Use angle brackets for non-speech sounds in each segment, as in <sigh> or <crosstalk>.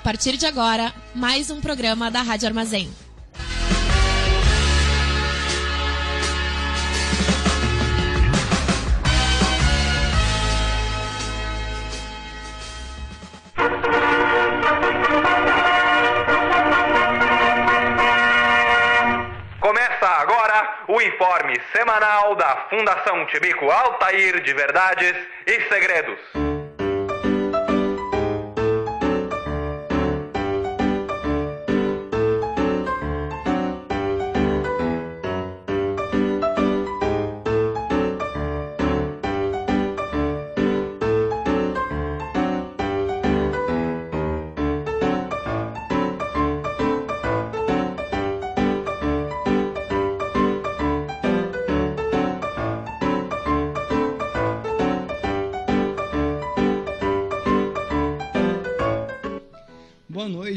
a partir de agora mais um programa da Rádio Armazém. O informe semanal da Fundação Tibico Altair de Verdades e Segredos.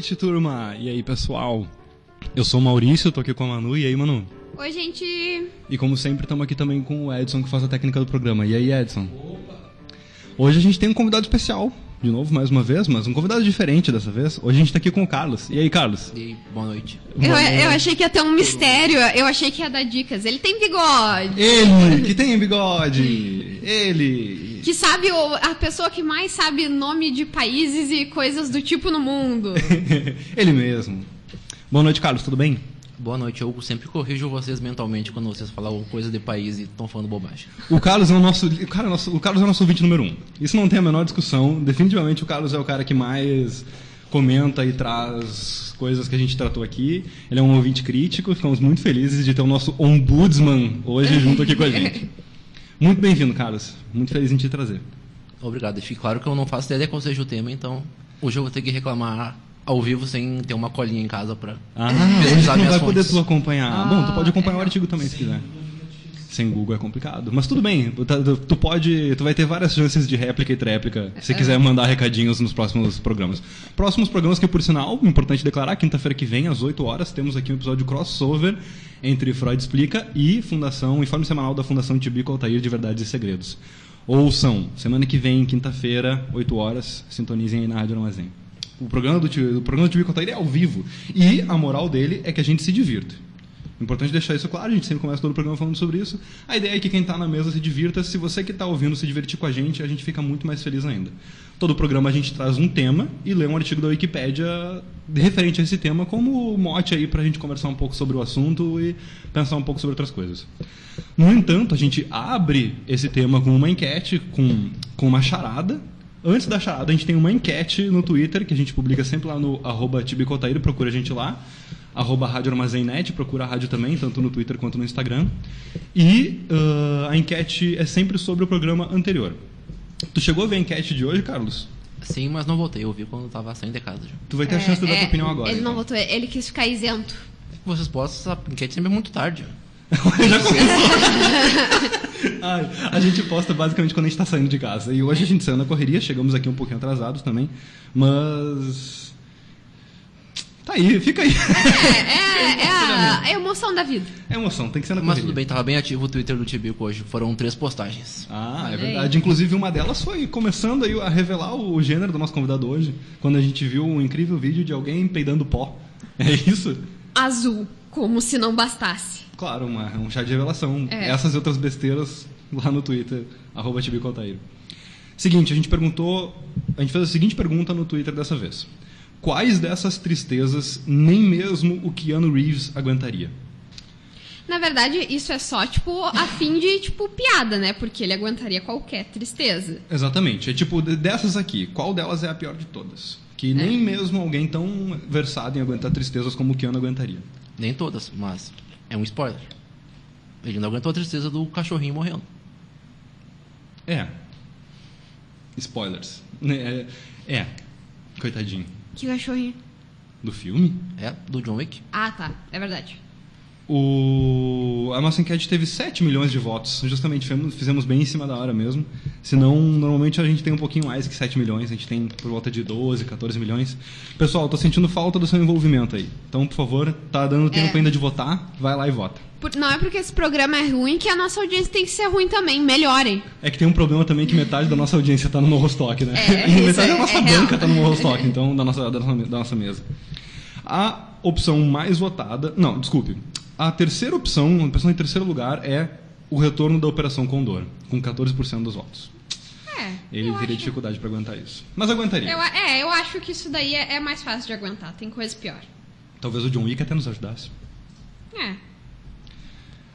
Noite, turma. E aí, pessoal? Eu sou o Maurício, tô aqui com a Manu. E aí, Manu? Oi, gente. E como sempre, estamos aqui também com o Edson, que faz a técnica do programa. E aí, Edson? Hoje a gente tem um convidado especial. De novo, mais uma vez, mas um convidado diferente dessa vez. Hoje a gente tá aqui com o Carlos. E aí, Carlos? E aí, boa noite. Eu, eu achei que ia ter um mistério, eu achei que ia dar dicas. Ele tem bigode. Ele, que tem bigode! Ele! Que sabe a pessoa que mais sabe nome de países e coisas do tipo no mundo. <laughs> Ele mesmo. Boa noite, Carlos, tudo bem? Boa noite. Eu sempre corrijo vocês mentalmente quando vocês falam coisa de país e estão falando bobagem. O Carlos é o nosso. Cara, nosso- o Carlos é o nosso ouvinte número um. Isso não tem a menor discussão. Definitivamente o Carlos é o cara que mais comenta e traz coisas que a gente tratou aqui. Ele é um ouvinte crítico. Ficamos muito felizes de ter o nosso ombudsman hoje junto aqui com a gente. <laughs> Muito bem-vindo, Carlos. Muito feliz em te trazer. Obrigado. E fique claro que eu não faço ideia qual seja o tema, então hoje eu vou ter que reclamar ao vivo sem ter uma colinha em casa pra Ah, <laughs> pesquisar não vai poder fontes. tu acompanhar. Ah, Bom, tu pode acompanhar é. o artigo também se quiser. Sem Google é complicado. Mas tudo bem, tu, tá- tu pode. Tu vai ter várias chances de réplica e tréplica se quiser mandar recadinhos nos próximos programas. Próximos programas que, por sinal, importante declarar, quinta-feira que vem, às 8 horas, temos aqui um episódio crossover entre Freud Explica e Fundação, Informe Semanal da Fundação Tibico Altair de Verdades e Segredos. Ouçam, semana que vem, quinta-feira, 8 horas, sintonizem aí na Rádio Armazém. O programa do, Ti- o programa do Tibico Altair é ao vivo. E a moral dele é que a gente se divirta. Importante deixar isso claro, a gente sempre começa todo o programa falando sobre isso. A ideia é que quem está na mesa se divirta. Se você que está ouvindo se divertir com a gente, a gente fica muito mais feliz ainda. Todo o programa a gente traz um tema e lê um artigo da Wikipédia referente a esse tema como mote aí para a gente conversar um pouco sobre o assunto e pensar um pouco sobre outras coisas. No entanto, a gente abre esse tema com uma enquete, com, com uma charada. Antes da charada, a gente tem uma enquete no Twitter, que a gente publica sempre lá no arroba tibicotaíro, procura a gente lá. Arroba Rádio Armazennet, procura a rádio também, tanto no Twitter quanto no Instagram. E ah, a enquete é sempre sobre o programa anterior. Tu chegou a ver a enquete de hoje, Carlos? Sim, mas não voltei. Eu vi quando eu tava saindo de casa já. Tu vai ter a chance de dar tua opinião agora. É, Ele não então. votou, ele quis ficar isento. Vocês postam essa enquete sempre é muito tarde. <laughs> Já começou. <laughs> Ai, a gente posta basicamente quando a gente tá saindo de casa. E hoje a gente saiu na correria, chegamos aqui um pouquinho atrasados também. Mas. Tá aí, fica aí. É, é <laughs> a, é a emoção da vida. É emoção, tem que ser na Mas correria. tudo bem, tava bem ativo o Twitter do Tibico hoje. Foram três postagens. Ah, é verdade. Inclusive, uma delas foi começando aí a revelar o gênero do nosso convidado hoje, quando a gente viu um incrível vídeo de alguém peidando pó. É isso? Azul, como se não bastasse. Claro, uma, um chá de revelação. É. Essas e outras besteiras lá no Twitter, arroba Tibicotaíro. Seguinte, a gente perguntou. A gente fez a seguinte pergunta no Twitter dessa vez. Quais dessas tristezas nem mesmo o Keanu Reeves aguentaria? Na verdade, isso é só, tipo, a <laughs> fim de, tipo, piada, né? Porque ele aguentaria qualquer tristeza. Exatamente. É tipo, de- dessas aqui, qual delas é a pior de todas? Que nem mesmo alguém tão versado em aguentar tristezas como o Keanu aguentaria. Nem todas, mas é um spoiler. Ele não aguentou a tristeza do cachorrinho morrendo. É. Spoilers. É. é. Coitadinho. Que cachorrinho. Do filme? É, do John Wick. Ah, tá. É verdade. O... A nossa enquete teve 7 milhões de votos. Justamente fizemos, fizemos bem em cima da hora mesmo. Senão, normalmente a gente tem um pouquinho mais que 7 milhões. A gente tem por volta de 12, 14 milhões. Pessoal, tô sentindo falta do seu envolvimento aí. Então, por favor, tá dando tempo É. ainda de votar. Vai lá e vota. Por- não é porque esse programa é ruim que a nossa audiência tem que ser ruim também. Melhorem. É que tem um problema também que metade da nossa audiência tá no Morrostock, né? É, <laughs> e metade é- da nossa é banca real. tá no Morrostock, então, da nossa, da, nossa, da nossa mesa. A opção mais votada... Não, desculpe. A terceira opção, a opção em terceiro lugar é o retorno da Operação Condor, com 14% dos votos. É. Ele teria acho- dificuldade para aguentar isso. Mas aguentaria. Eu, é, eu acho que isso daí é, é mais fácil de aguentar. Tem coisa pior. Talvez o John Wick até nos ajudasse. É.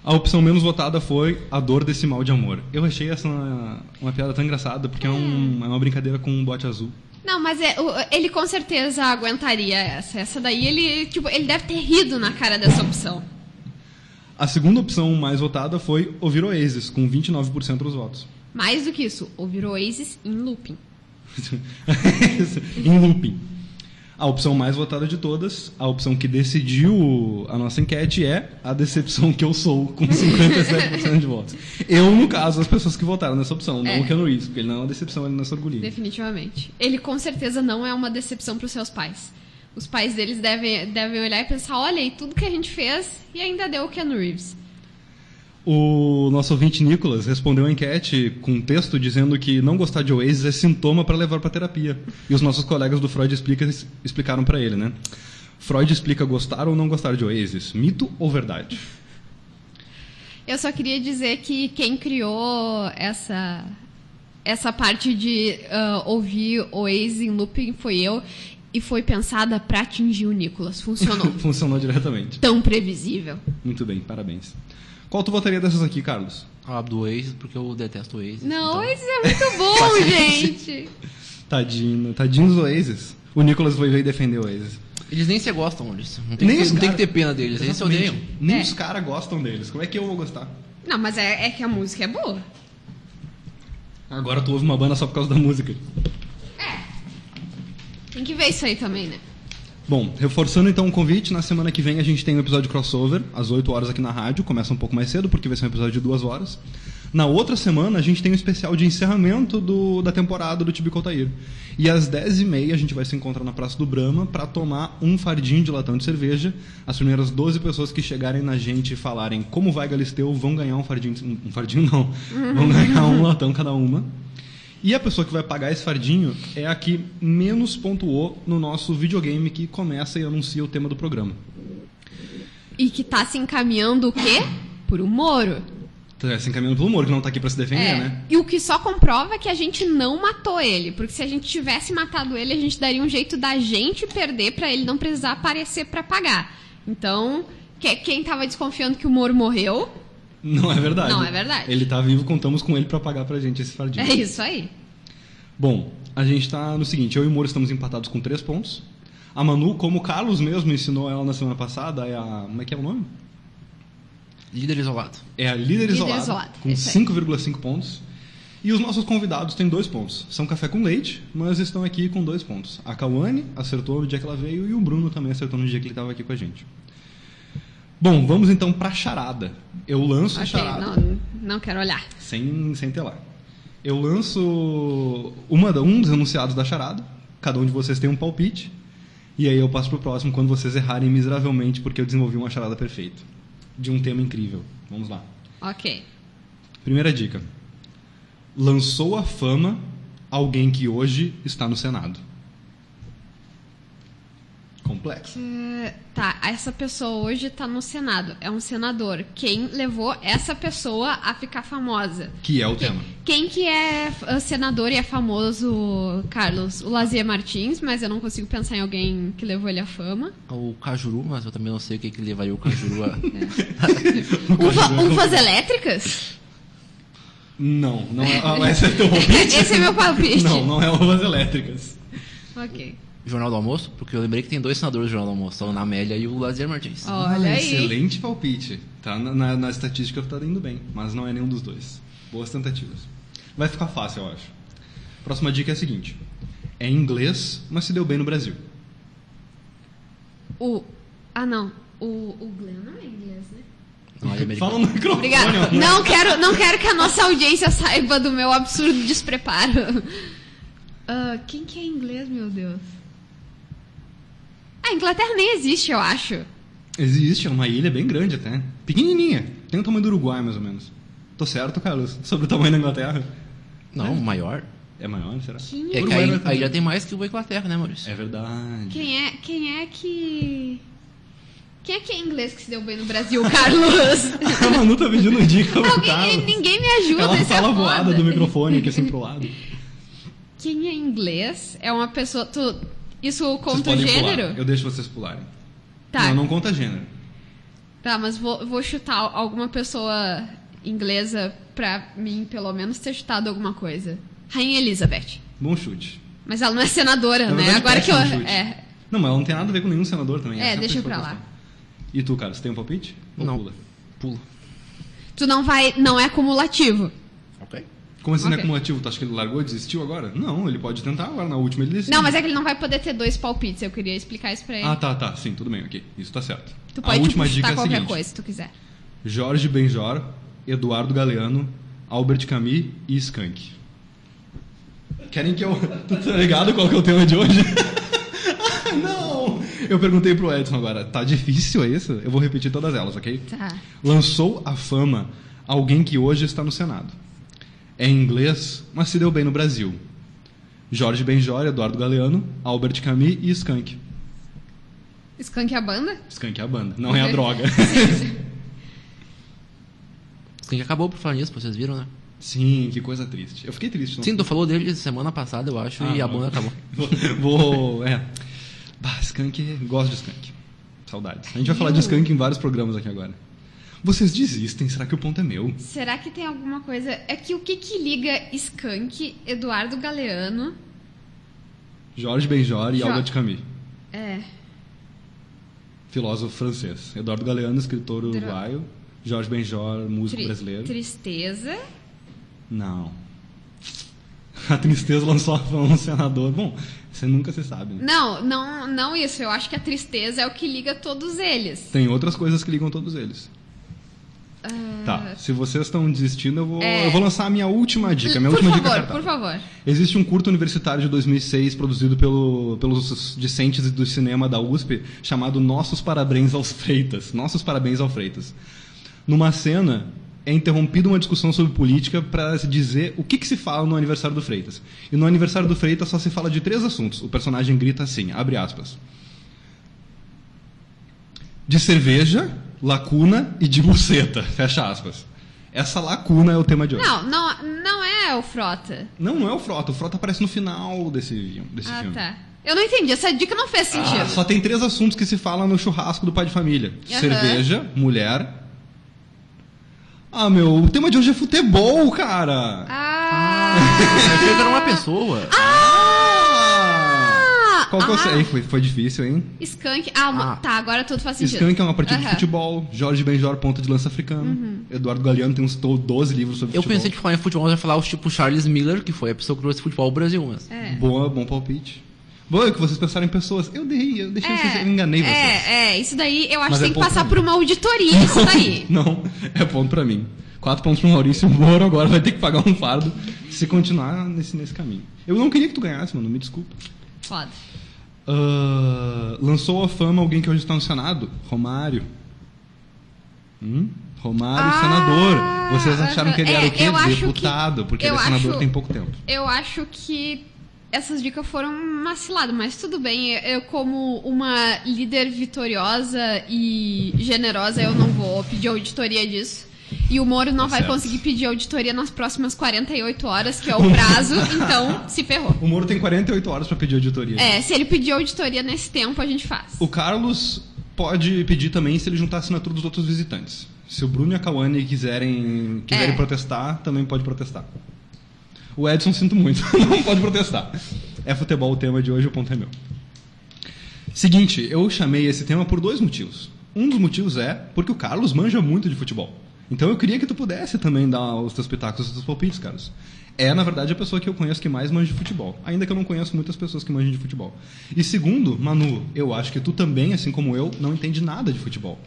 A opção menos votada foi a dor desse mal de amor. Eu achei essa uma, uma piada tão engraçada, porque é, um- é uma brincadeira com um bote azul. Não, mas é, ele com certeza aguentaria essa. Essa daí ele, tipo, ele deve ter rido na cara dessa opção. A segunda opção mais votada foi ouvir Oasis, com 29% dos votos. Mais do que isso, ouvir Oasis em looping. <laughs> em looping. A opção mais votada de todas, a opção que decidiu a nossa enquete é a decepção que eu sou, com <laughs> 57% de votos. Eu, no caso, as pessoas que votaram nessa opção, não É. o Keanu Reeves, porque ele não é uma decepção, ele não é orgulhinho. Definitivamente. Ele com certeza não é uma decepção para os seus pais. Os pais deles devem, devem olhar e pensar: olha aí, tudo que a gente fez e ainda deu o Ken Reeves. O nosso ouvinte Nicolas respondeu a enquete com um texto dizendo que não gostar de Oasis é sintoma para levar para terapia. E os nossos colegas do Freud explica, explicaram para ele, né? Freud explica gostar ou não gostar de Oasis, mito ou verdade? Eu só queria dizer que quem criou essa essa parte de ah, ouvir Oasis em looping foi eu e foi pensada para atingir o Nicolas. Funcionou. <laughs> Funcionou diretamente. Tão previsível. Muito bem, parabéns. Qual tu votaria dessas aqui, Carlos? A do Oasis, porque eu detesto o Oasis. Não, então- Oasis é muito <laughs> bom, gente. Tadinho, tadinho dos Oasis. O Nicolas foi ver e defender o Oasis. Eles nem se gostam, eles. Não tem, Nem que, os não tem cara- que ter pena deles, eles se odeiam. Nem É. os caras gostam deles. Como é que eu vou gostar? Não, mas é, é que a música é boa. Agora tu ouve uma banda só por causa da música. Tem que ver isso aí também, né? Bom, reforçando então o convite, na semana que vem a gente tem um episódio crossover, às 8 horas aqui na rádio, começa um pouco mais cedo, porque vai ser um episódio de duas horas. Na outra semana a gente tem um especial de encerramento do- da temporada do Tibico Altair. E às 10h30 a gente vai se encontrar na Praça do Brama para tomar um fardinho de latão de cerveja. As primeiras 12 pessoas que chegarem na gente e falarem como vai Galisteu vão ganhar um fardinho. Um fardinho não. <laughs> Vão ganhar um latão cada uma. E a pessoa que vai pagar esse fardinho é a que menos pontuou no nosso videogame que começa e anuncia o tema do programa. E que tá se encaminhando o quê? Por um Moro. Tá se encaminhando pelo humor, que não tá aqui pra se defender, É. né? E o que só comprova é que a gente não matou ele. Porque se a gente tivesse matado ele, a gente daria um jeito da gente perder pra ele não precisar aparecer pra pagar. Então, que- quem tava desconfiando que o Moro morreu, Não é verdade. Não é verdade. Ele tá vivo, contamos com ele pra pagar pra gente esse fardinho. é isso aí. Bom, a gente tá no seguinte, eu e o Moro estamos empatados com três pontos. A Manu, como o Carlos mesmo ensinou ela na semana passada, é a... como é que é o nome? Líder isolado. É a líder, Líder isolada, isolada, com isso aí. 5,5 pontos. E os nossos convidados têm dois pontos. São café com leite, mas estão aqui com dois pontos. A Cauane acertou no dia que ela veio e o Bruno também acertou no dia que ele estava aqui com a gente. Bom, vamos então pra charada. Eu lanço a Ok, charada. não, não quero olhar. Sem, sem telar. Eu lanço uma, um dos enunciados da charada. Cada um de vocês tem um palpite. E aí eu passo pro próximo quando vocês errarem miseravelmente porque eu desenvolvi uma charada perfeita. De um tema incrível. Vamos lá. Ok. Primeira dica. Lançou a fama alguém que hoje está no Senado. Complexo. Eh, Tá, essa pessoa hoje tá no Senado. É um senador. Quem levou essa pessoa a ficar famosa? Que é o Quem, tema. quem que é uh, senador e é famoso, Carlos? O Lazier Martins, mas eu não consigo pensar em alguém que levou ele à fama. O Cajuru, mas eu também não sei o que, que levaria o Cajuru a. <laughs> Uva, uvas elétricas? Não, não é. ah, esse é teu <laughs> palpite? Esse é meu palpite. Não, não é uvas elétricas. Ok. Jornal do Almoço, porque eu lembrei que tem dois senadores do Jornal do Almoço, o Ana Amélia e o Lazier Martins. Olha Ah, aí. Excelente palpite. Tá na, na, na estatística tá indo bem, mas não é nenhum dos dois. Boas tentativas. Vai ficar fácil, eu acho. Próxima dica é a seguinte: é em inglês, mas se deu bem no Brasil. O. Ah, não. O, o Glenn não é inglês, né? Não, ele é. Fala no microfone. Obrigada. Não quero, não quero que a nossa audiência saiba do meu absurdo despreparo. <laughs> Ah, quem que é inglês, meu Deus? A Inglaterra nem existe, eu acho. Existe, é uma ilha bem grande até. Pequenininha. Tem o tamanho do Uruguai, mais ou menos. Tô certo, Carlos? Sobre o tamanho da Inglaterra? Não, maior. É maior, será? Quem É que Uruguai é aí, já grande. tem mais que o Inglaterra, né, Maurício? É verdade. Quem é, quem é que. Quem é que é inglês que se deu bem no Brasil, <laughs> Carlos? A Manu tá pedindo dica pro Alguém, ninguém me ajuda, Ela é fala foda. voada do microfone aqui assim pro lado. Quem é inglês é uma pessoa. Tu, isso conta o gênero? pular. Eu deixo vocês pularem. Tá. Não, não conta gênero. Tá, mas vou, vou chutar alguma pessoa inglesa pra mim, pelo menos, ter chutado alguma coisa. Rainha Elizabeth. Bom chute. Mas ela não é senadora, Na né? verdade, Agora que eu. chute. É. Não, mas ela não tem nada a ver com nenhum senador também. É, a deixa pra lá. E tu, cara, você tem um palpite? Ou Não. pula? Pula. Tu não vai. Não é cumulativo. Como assim não é cumulativo? Tu acha que ele largou, desistiu agora? Não, ele pode tentar agora. Na última ele decide. Não, mas é que ele não vai poder ter dois palpites. Eu queria explicar isso pra ele. Ah, tá, tá. Sim, tudo bem, ok. Isso tá certo. Tu a pode última tipo, dica chutar é a qualquer seguinte. coisa, se tu quiser. Jorge Benjor, Eduardo Galeano, Albert Camus e Skank. Querem que eu... <laughs> Tu tá ligado qual que é o tema de hoje? Ah, <laughs> Não! Eu perguntei pro Edson agora, tá difícil isso? Eu vou repetir todas elas, ok? Tá. Lançou a fama alguém que hoje está no Senado. É inglês, mas se deu bem no Brasil. Jorge Benjor, Eduardo Galeano, Albert Camus e Skank. Skunk é a banda? Skank é a banda, não é a <laughs> droga. <laughs> Quem acabou por falar nisso, vocês viram, né? Sim, que coisa triste. Eu fiquei triste. não Sim, tu falou dele semana passada, eu acho, Ah, e a não. banda acabou. <laughs> Vou, vou- é. Bah, Skank, gosto de Skank. Saudades. A gente vai falar de Skank em vários programas aqui agora. Vocês desistem, será que o ponto é meu? Será que tem alguma coisa. É que o que que liga Skunk, Eduardo Galeano. Jorge Benjor e Jo- Albert Camus, É. filósofo francês. Eduardo Galeano, escritor uruguaio. Jorge Benjor, músico tri- brasileiro. Tristeza. Não. <laughs> A tristeza lançou a um senador. Bom, você nunca se sabe. Né? Não, não, não isso. Eu acho que a tristeza é o que liga todos eles. Tem outras coisas que ligam todos eles. Tá, se vocês estão desistindo, eu vou, Ah. É. eu vou lançar a minha última dica. Minha por última favor, dica por favor. Existe um curto universitário de 2006 produzido pelo, pelos discentes do cinema da USP chamado Nossos Parabéns aos Freitas. Nossos Parabéns ao Freitas. Numa cena é interrompida uma discussão sobre política para se dizer o que, que se fala no aniversário do Freitas. E no aniversário do Freitas só se fala de três assuntos. O personagem grita assim, abre aspas. De cerveja, lacuna e de buceta, fecha aspas. Essa lacuna é o tema de hoje. Não, não, não é o Frota. Não, não é o Frota. O Frota aparece no final desse, desse Ah, filme. tá. Eu não entendi. Essa dica não fez sentido. Ah, só tem três assuntos que se fala no churrasco do pai de família: Aham. cerveja, mulher. Ah, meu, o tema de hoje é futebol, cara. Ah! Eu achei que era uma pessoa. Ah! Qual que eu ah. sei? Foi, foi difícil, hein? Skunk. Ah, uma- Ah. tá, agora tudo faz sentido. Skank é uma partida de Aham. Uhum. futebol. Jorge Benjor, ponta de lança africano. Eduardo Galeano tem uns to- 12 livros sobre Eu futebol. pensei que falar em futebol, eu ia falar o tipo Charles Miller, que foi a pessoa que trouxe futebol ao Brasil, mas... É. Boa, bom palpite. Bom, é que vocês pensaram em pessoas. Eu dei, eu deixei vocês, eu enganei vocês. É, é, isso daí eu acho Mas que é tem que passar pra por uma auditoria, isso <laughs> daí. Não, é ponto pra mim. Quatro pontos pro Maurício. O Moro agora vai ter que pagar um fardo se continuar nesse, nesse caminho. Eu não queria que tu ganhasse, mano. Me desculpa. Foda. Ah, lançou a fama alguém que hoje está no Senado? Romário. Hum? Romário, Ah, senador. Vocês acharam que ele era é, o quê? acho que- Deputado, porque ele é senador acho- tem pouco tempo. Eu acho que essas dicas foram uma cilada, mas tudo bem. Eu, como uma líder vitoriosa e generosa, eu não vou pedir auditoria disso. E o Moro não Tá vai certo. conseguir pedir auditoria nas próximas 48 horas, que é o prazo, <laughs> então se ferrou. O Moro tem 48 horas para pedir auditoria. É, se ele pedir auditoria nesse tempo, a gente faz. O Carlos pode pedir também se ele juntar a assinatura dos outros visitantes. Se o Bruno e a Cauane quiserem, quiserem É. protestar, também pode protestar. O Edson, sinto muito, <laughs> não pode protestar. É futebol o tema de hoje, o ponto é meu. Seguinte, eu chamei esse tema por dois motivos. Um dos motivos é porque o Carlos manja muito de futebol. Então eu queria que tu pudesse também dar os teus pitacos, os teus palpites, Carlos. É, na verdade, a pessoa que eu conheço que mais manja de futebol. Ainda que eu não conheço muitas pessoas que manjam de futebol. E segundo, Manu, eu acho que tu também, assim como eu, não entende nada de futebol.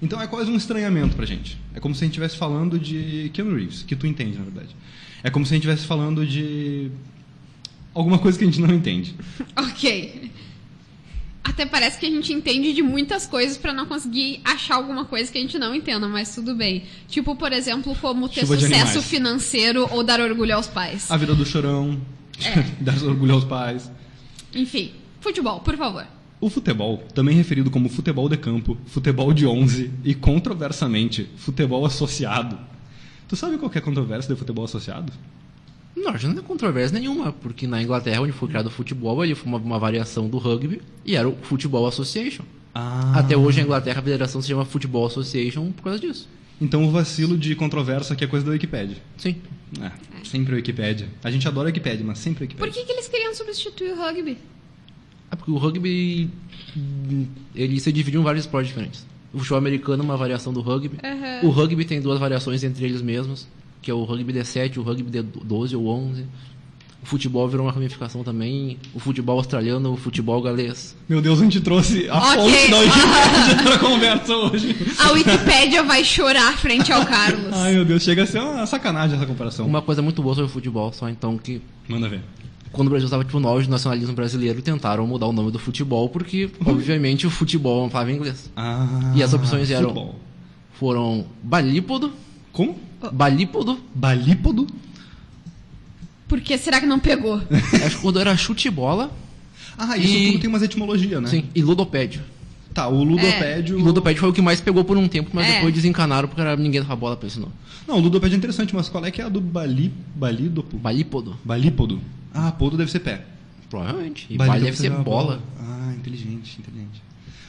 Então é quase um estranhamento pra gente. É como se a gente estivesse falando de Keanu Reeves, que tu entende, na verdade. É como se a gente estivesse falando de alguma coisa que a gente não entende. <laughs> Ok. Até parece que a gente entende de muitas coisas pra não conseguir achar alguma coisa que a gente não entenda, mas tudo bem. Tipo, por exemplo, como ter Chuva sucesso financeiro ou dar orgulho aos pais. A vida do chorão, É. <laughs> dar orgulho aos pais. Enfim, futebol, por favor. O futebol, também referido como futebol de campo, futebol de 11 e, controversamente, futebol associado. Tu sabe qual é a controvérsia de futebol associado? Não, acho que não é controvérsia nenhuma, porque na Inglaterra, onde foi criado o futebol, ele foi uma, uma variação do rugby e era o Football Association. Ah. Até hoje, a Inglaterra, a federação se chama Football Association por causa disso. Então o vacilo de controvérsia aqui é coisa da Wikipedia. Sim. É, sempre a Wikipedia. A gente adora a Wikipedia, mas sempre a Por Wikipedia. que, que eles queriam substituir o rugby? É porque o rugby, ele se divide em vários esportes diferentes. O futebol americano é uma variação do rugby. Aham. O rugby tem duas variações entre eles mesmos, que é o rugby D7 e o rugby D12 ou 11. O futebol virou uma ramificação também. O futebol australiano, o futebol galês. Meu Deus, a gente trouxe a Ok. fonte da <laughs> Wikipedia pra conversa hoje. A Wikipédia vai chorar frente ao Carlos. Ai, meu Deus, chega a ser uma sacanagem essa comparação. Uma coisa muito boa sobre o futebol, só então que Manda ver. quando o Brasil estava tipo, no auge do nacionalismo brasileiro, tentaram mudar o nome do futebol, porque, obviamente, o futebol é uma palavra em inglês. Ah, E as opções eram- futebol. Foram balípodo, Como? Balípodo, Balípodo? Por que será que não pegou? <laughs> acho que quando era chute-bola, Ah, isso E- tudo tem umas etimologias, né? sim, e ludopédio. Tá, o ludopédio... E ludopédio foi o que mais pegou por um tempo, mas É. depois desencanaram porque ninguém dava bola pra isso não. Não, o ludopédio é interessante, mas qual é que é a do bali... balídopo? Balípodo, Balípodo. Ah, podo deve ser pé. provavelmente. E Bali bali deve ser uma bola. Ah, inteligente, inteligente.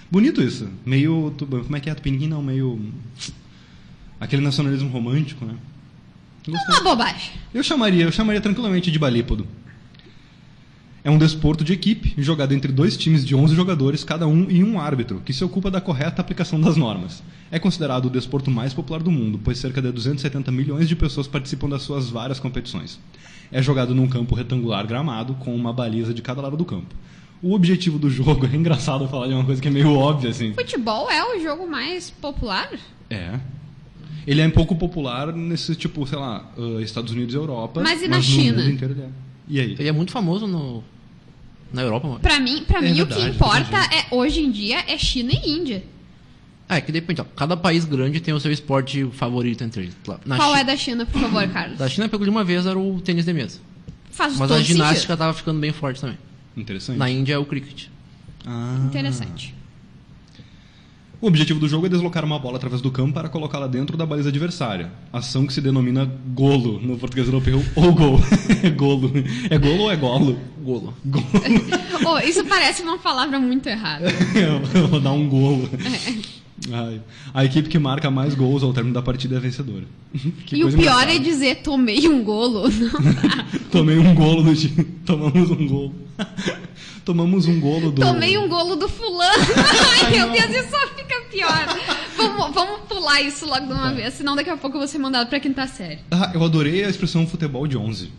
Bonito isso. Meio. Como é que é? Tupiniquim não, meio. Aquele nacionalismo romântico, né? Gostei. Uma bobagem. Eu chamaria, eu chamaria tranquilamente de balípodo. É um desporto de equipe, jogado entre dois times de 11 jogadores, cada um e um árbitro, que se ocupa da correta aplicação das normas. É considerado o desporto mais popular do mundo, pois cerca de 270 milhões de pessoas participam das suas várias competições. É jogado num campo retangular gramado, com uma baliza de cada lado do campo. O objetivo do jogo <laughs> é engraçado falar de uma coisa que é meio óbvia, assim. Futebol é o jogo mais popular? É. Ele é um pouco popular nesse, tipo, sei lá, ah, Estados Unidos e Europa. Mas e na no China? mundo inteiro ele é. E aí? Ele é muito famoso no, na Europa, mano. Pra mim, pra É mim o verdade, que importa é hoje em dia é China e Índia. É que depende, ó. Cada país grande tem o seu esporte favorito entre eles. Claro. Qual Chi- é da China, por favor, <coughs> Carlos? Da China, pegou de uma vez, era o tênis de mesa. Faz Mas todo a ginástica sentido. tava ficando bem forte também. Interessante. Na Índia é o cricket. Ah. Interessante. O objetivo do jogo é deslocar uma bola através do campo para colocá-la dentro da baliza adversária. Ação que se denomina golo no português europeu ou gol. é <laughs> golo. É golo ou é golo? Golo. Golo. <laughs> Oh, isso parece uma palavra muito errada. <laughs> Eu vou dar um golo. Ai. A equipe que marca mais gols ao término da partida é a vencedora. Que e o pior é dizer tomei um golo. Tomei um golo do time. Tomamos um golo. Tomamos um golo do. Tomei um golo do fulano. <laughs> Ai, meu Deus, isso só fica pior. Vamos, vamos pular isso logo de Tá. uma vez, senão daqui a pouco eu vou ser mandado pra quinta série. Ah, eu adorei a expressão futebol de 11.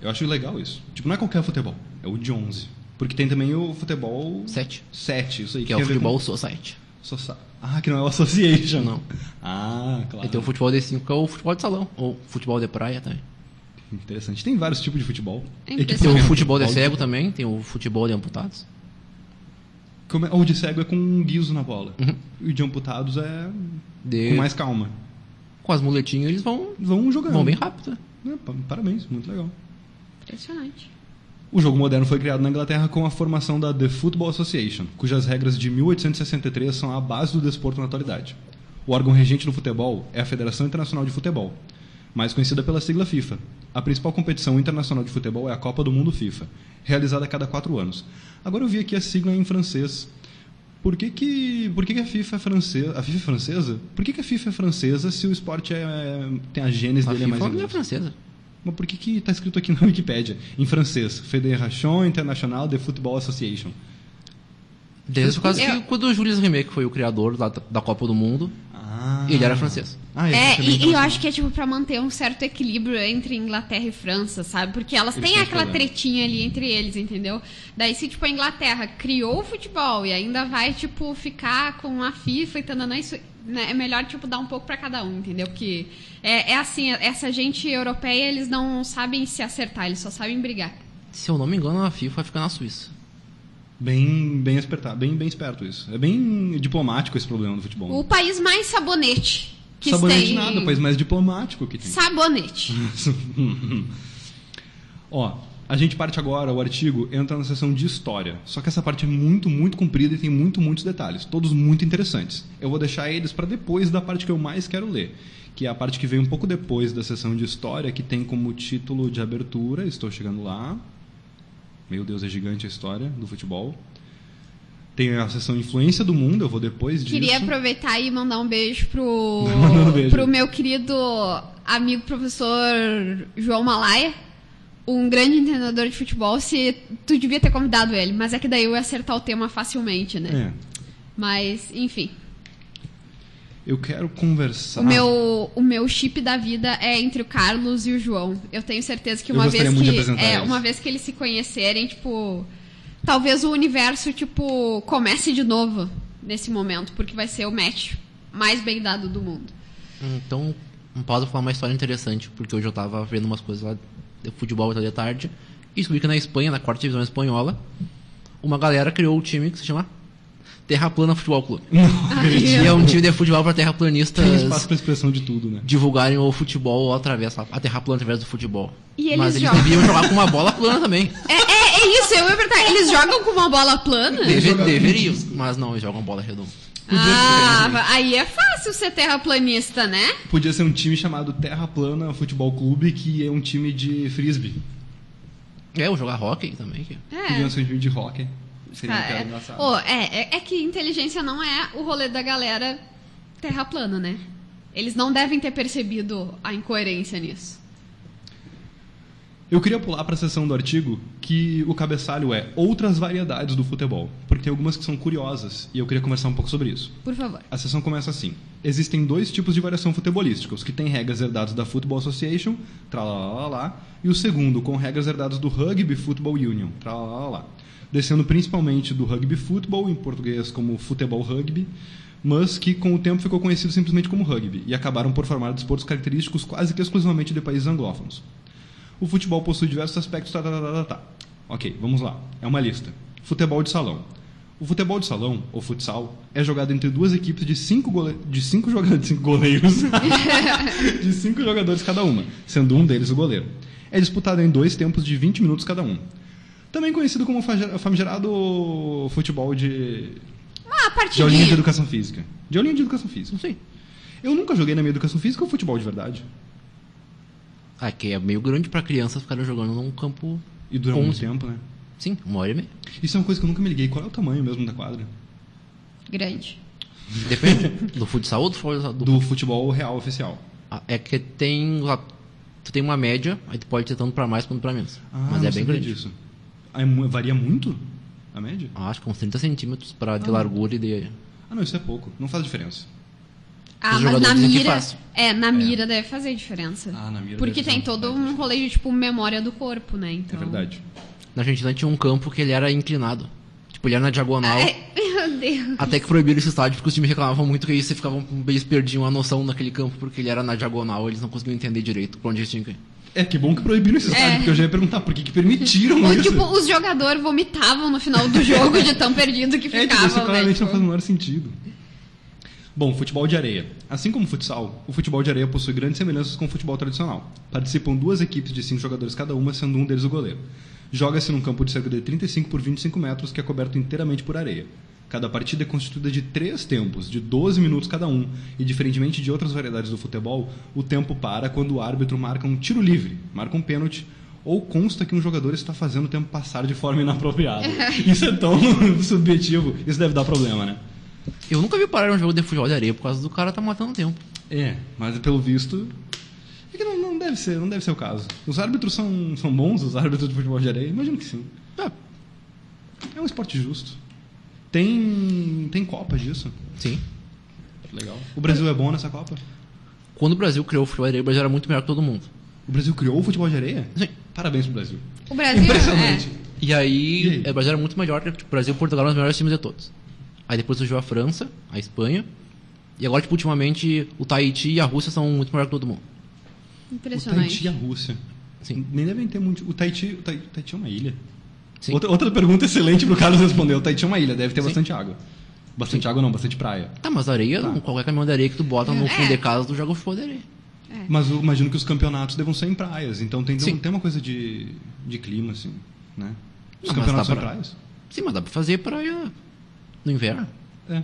Eu acho legal isso. Tipo, não é qualquer futebol, é o de 11. Porque tem também o futebol Sete. 7, isso aí. Que é tem o a ver futebol com- society. Soci- Ah, que não é o Association. Não. Ah, claro. E tem o futebol D5, que é o futebol de salão. Ou futebol de praia também. Interessante. Tem vários tipos de futebol. É Tem o futebol de cego também, tem o futebol de amputados. Como é- O de cego é com um guiso na bola. Uhum. E o de amputados é De... com mais calma. Com as muletinhas eles vão, Vão jogando. vão bem rápido. né? É, pa- parabéns, muito legal. Impressionante. O jogo moderno foi criado na Inglaterra com a formação da The Football Association, cujas regras de 1863 são a base do desporto na atualidade. O órgão regente do futebol é a Federação Internacional de Futebol, mais conhecida pela sigla FIFA. A principal competição internacional de futebol é a Copa do Mundo FIFA, realizada a cada quatro anos. Agora eu vi aqui a sigla em francês. Por que, que, por que, que a FIFA é francesa? A FIFA é francesa? Por que, que a FIFA é francesa se o esporte é, tem a gênese A dele é mais FIFA não é inglês? francesa. Mas por que que tá escrito aqui na <laughs> Wikipédia? Em francês, Fédération Internationale de Football Association. Desde o caso Eu- que quando o Jules Rimet, que foi o criador da, da Copa do Mundo, Ah. ele era francês. Ah, É, é, e, e eu acho que é tipo pra manter um certo equilíbrio entre Inglaterra e França, sabe? Porque elas Eles têm aquela problema. tretinha ali entre eles, entendeu? Daí se tipo a Inglaterra criou o futebol e ainda vai tipo ficar com a FIFA e tananã, isso né, é melhor tipo dar um pouco pra cada um, entendeu? Porque é, é assim, essa gente europeia, eles não sabem se acertar, eles só sabem brigar. Se eu não me engano, a FIFA fica na Suíça. Bem, bem esperto, bem, bem esperto isso. É bem diplomático esse problema do futebol. O país mais sabonete que Sabonete tem nada, o país mais diplomático que tem. Sabonete. <laughs> Ó, a gente parte agora, o artigo entra na seção de história. Só que essa parte é muito, muito comprida e tem muito, muitos detalhes, todos muito interessantes. Eu vou deixar eles para depois da parte que eu mais quero ler, que é a parte que vem um pouco depois da seção de história, que tem como título de abertura, estou chegando lá. Meu Deus, é gigante a história do futebol. Tem a seção influência do mundo, eu vou depois disso. Queria aproveitar e mandar um beijo pro, <laughs> um beijo. pro meu querido amigo professor João Malaya, um grande entendedor de futebol. Se tu devia ter convidado ele, mas é que daí eu ia acertar o tema facilmente, né? É, Mas, enfim. Eu quero conversar. O meu, o meu chip da vida é entre o Carlos e o João. Eu tenho certeza que uma vez que é, eles. uma vez que eles se conhecerem, tipo, talvez o universo tipo comece de novo nesse momento, porque vai ser o match mais bem dado do mundo. Então, não posso falar uma história interessante, porque hoje eu tava vendo umas coisas lá de futebol até de tarde. E descobri que na Espanha, na quarta divisão espanhola, uma galera criou um time que se chama Terra Plana Futebol Clube. E é um time de futebol para Tem espaço terraplanistas para expressão de tudo, né? divulgarem o futebol através, a terra plana através do futebol. E eles Mas eles jogam. deviam jogar com uma bola plana também. É, é, é isso, eu ia perguntar, eles jogam com uma bola plana? Deve- deveriam, mas não, eles jogam bola redonda. Ah, aí é fácil ser terraplanista, né? Podia ser um time chamado Terra Plana Futebol Clube, que é um time de frisbee. É, eu jogar hockey também. que- Podia É. ser um time de hockey. Seria cara é, engraçado. Ô, é, é, é que inteligência não é o rolê da galera terra plana, né? Eles não devem ter percebido a incoerência nisso. Eu queria pular para a seção do artigo que o cabeçalho é outras variedades do futebol, porque tem algumas que são curiosas e eu queria conversar um pouco sobre isso. Por favor. A sessão começa assim. Existem dois tipos de variação futebolística, os que têm regras herdadas da Football Association, tralalá, e o segundo com regras herdadas do Rugby Football Union, tralalá. Descendo principalmente do rugby football, em português como futebol rugby, mas que com o tempo ficou conhecido simplesmente como rugby, e acabaram por formar desportos característicos quase que exclusivamente de países anglófonos. O futebol possui diversos aspectos. Tá, tá, tá, tá, tá. Ok, vamos lá. É uma lista. Futebol de salão. O futebol de salão, ou futsal, é jogado entre duas equipes de cinco, gole... de cinco <laughs> jogadores. Cinco goleiros. de cinco jogadores cada uma, sendo um deles o goleiro. É disputado em dois tempos de 20 minutos cada um. Também conhecido como famigerado futebol de. Uma de aulinha de partidinha. educação física. De aulinha de educação física. Sei. Eu nunca joguei na minha educação física o futebol de verdade. Ah, que é meio grande pra crianças ficarem jogando num campo. E dura muito 11. tempo, né? Sim, uma hora e meia. Isso é uma coisa que eu nunca me liguei. Qual é o tamanho mesmo da quadra? Grande. Depende. do futsal ou do futebol? Do... Do futebol real oficial. Ah, É que tem. lá, Tu tem uma média, aí tu pode ter tanto pra mais quanto pra menos. Ah, Mas não é bem grande. Disso. Ah, é varia muito a média? Ah, Acho que uns 30 centímetros pra, de largura e de. Ah, não, isso é pouco. Não faz diferença. Ah, Os mas na mira. É, na mira deve fazer diferença. Ah, na mira Porque tem todo um rolê de, tipo, memória do corpo, né? É Então... verdade. Na Argentina tinha um campo que ele era inclinado. Tipo, ele era na diagonal. Ai, <laughs> meu Deus. Até que proibiram esse estádio porque os times reclamavam muito que aí você ficava eles perdiam a noção naquele campo porque ele era na diagonal, eles não conseguiam entender direito pra onde eles tinham que ir. É, que bom que proibiram esse estádio, É. porque eu já ia perguntar por que, que permitiram Ou, isso. tipo, os jogadores vomitavam no final do jogo de tão perdido que <laughs> é, tipo, ficavam, isso né? claramente Tipo, não faz o menor sentido. Bom, futebol de areia. Assim como o futsal, o futebol de areia possui grandes semelhanças com o futebol tradicional. Participam duas equipes de cinco jogadores cada uma, sendo um deles o goleiro. Joga-se num campo de cerca de 35 por 25 metros que é coberto inteiramente por areia. Cada partida é constituída de três tempos, de 12 minutos cada um, e diferentemente de outras variedades do futebol, o tempo para quando o árbitro marca um tiro livre, marca um pênalti, ou consta que um jogador está fazendo o tempo passar de forma inapropriada. <laughs> Isso é tão <laughs> subjetivo, isso deve dar problema, né? Eu nunca vi parar um jogo de futebol de areia por causa do cara tá matando tempo. É, mas pelo visto. É que não, não deve ser, não deve ser o caso. Os árbitros são, são bons, os árbitros de futebol de areia? Imagino que sim. Ah, É um esporte justo. Tem. tem Copa disso. sim. Legal. O Brasil é bom nessa Copa? Quando o Brasil criou o futebol de areia, o Brasil era muito melhor que todo mundo. O Brasil criou o futebol de areia? Sim. Parabéns pro Brasil. O Brasil. Impressionante. É. E aí, E aí? é, o Brasil era muito melhor, tipo, o Brasil e Portugal eram os melhores times de todos. Aí depois surgiu a França, a Espanha, e agora, tipo, ultimamente, o Tahiti e a Rússia são muito melhores que todo mundo. O Impressionante. Tahiti e a Rússia. Sim. Nem devem ter muito. O Tahiti, o Tahiti, o Tahiti é uma ilha. Sim. Outra, outra pergunta excelente pro Carlos responder. O Tahiti é uma ilha, deve ter Sim. bastante água. Bastante água não, bastante praia. Tá, mas areia, Tá. não, qualquer caminhão de areia que tu bota no É. fundo de casa, tu joga o futebol de areia. Mas eu imagino que os campeonatos devam ser em praias. Então tem, Sim. tem uma coisa de, de clima, assim, né? Os Não, campeonatos são em pra- praias? Sim, mas dá pra fazer praia no inverno. É.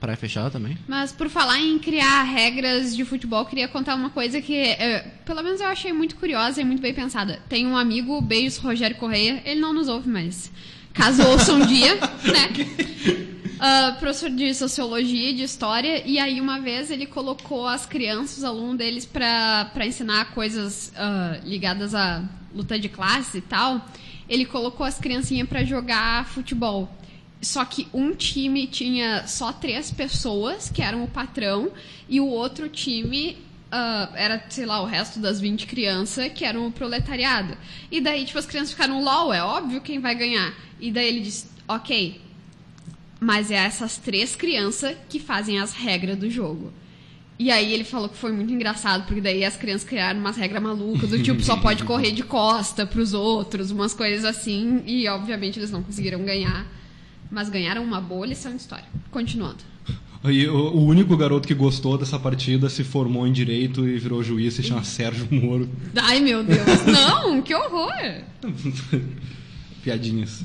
Praia fechada também. Mas por falar em criar regras de futebol, queria contar uma coisa que, é, pelo menos eu achei muito curiosa e muito bem pensada. Tem um amigo, beijos, Rogério Correia, ele não nos ouve, mas caso ouça um dia, <laughs> né? Ah, professor de sociologia e de história, e aí uma vez ele colocou as crianças, os alunos deles, pra ensinar coisas ah, ligadas à luta de classe e tal. Ele colocou as criancinhas pra jogar futebol. Só que um time tinha só três pessoas, que eram o patrão, e o outro time ah, era, sei lá, o resto das 20 crianças, que eram o proletariado. E daí, tipo, as crianças ficaram, LOL, é óbvio quem vai ganhar. E daí ele disse, ok, mas é essas três crianças que fazem as regras do jogo. E aí ele falou que foi muito engraçado, porque daí as crianças criaram umas regras malucas, do tipo, só pode <laughs> correr de costa pros outros, umas coisas assim, e obviamente eles não conseguiram ganhar. Mas ganharam uma boa lição de história. Continuando. E o, o único garoto que gostou dessa partida se formou em direito e virou juiz, se chama Sérgio Moro. Ai, meu Deus. <laughs> Não, que horror. <laughs> Piadinhas.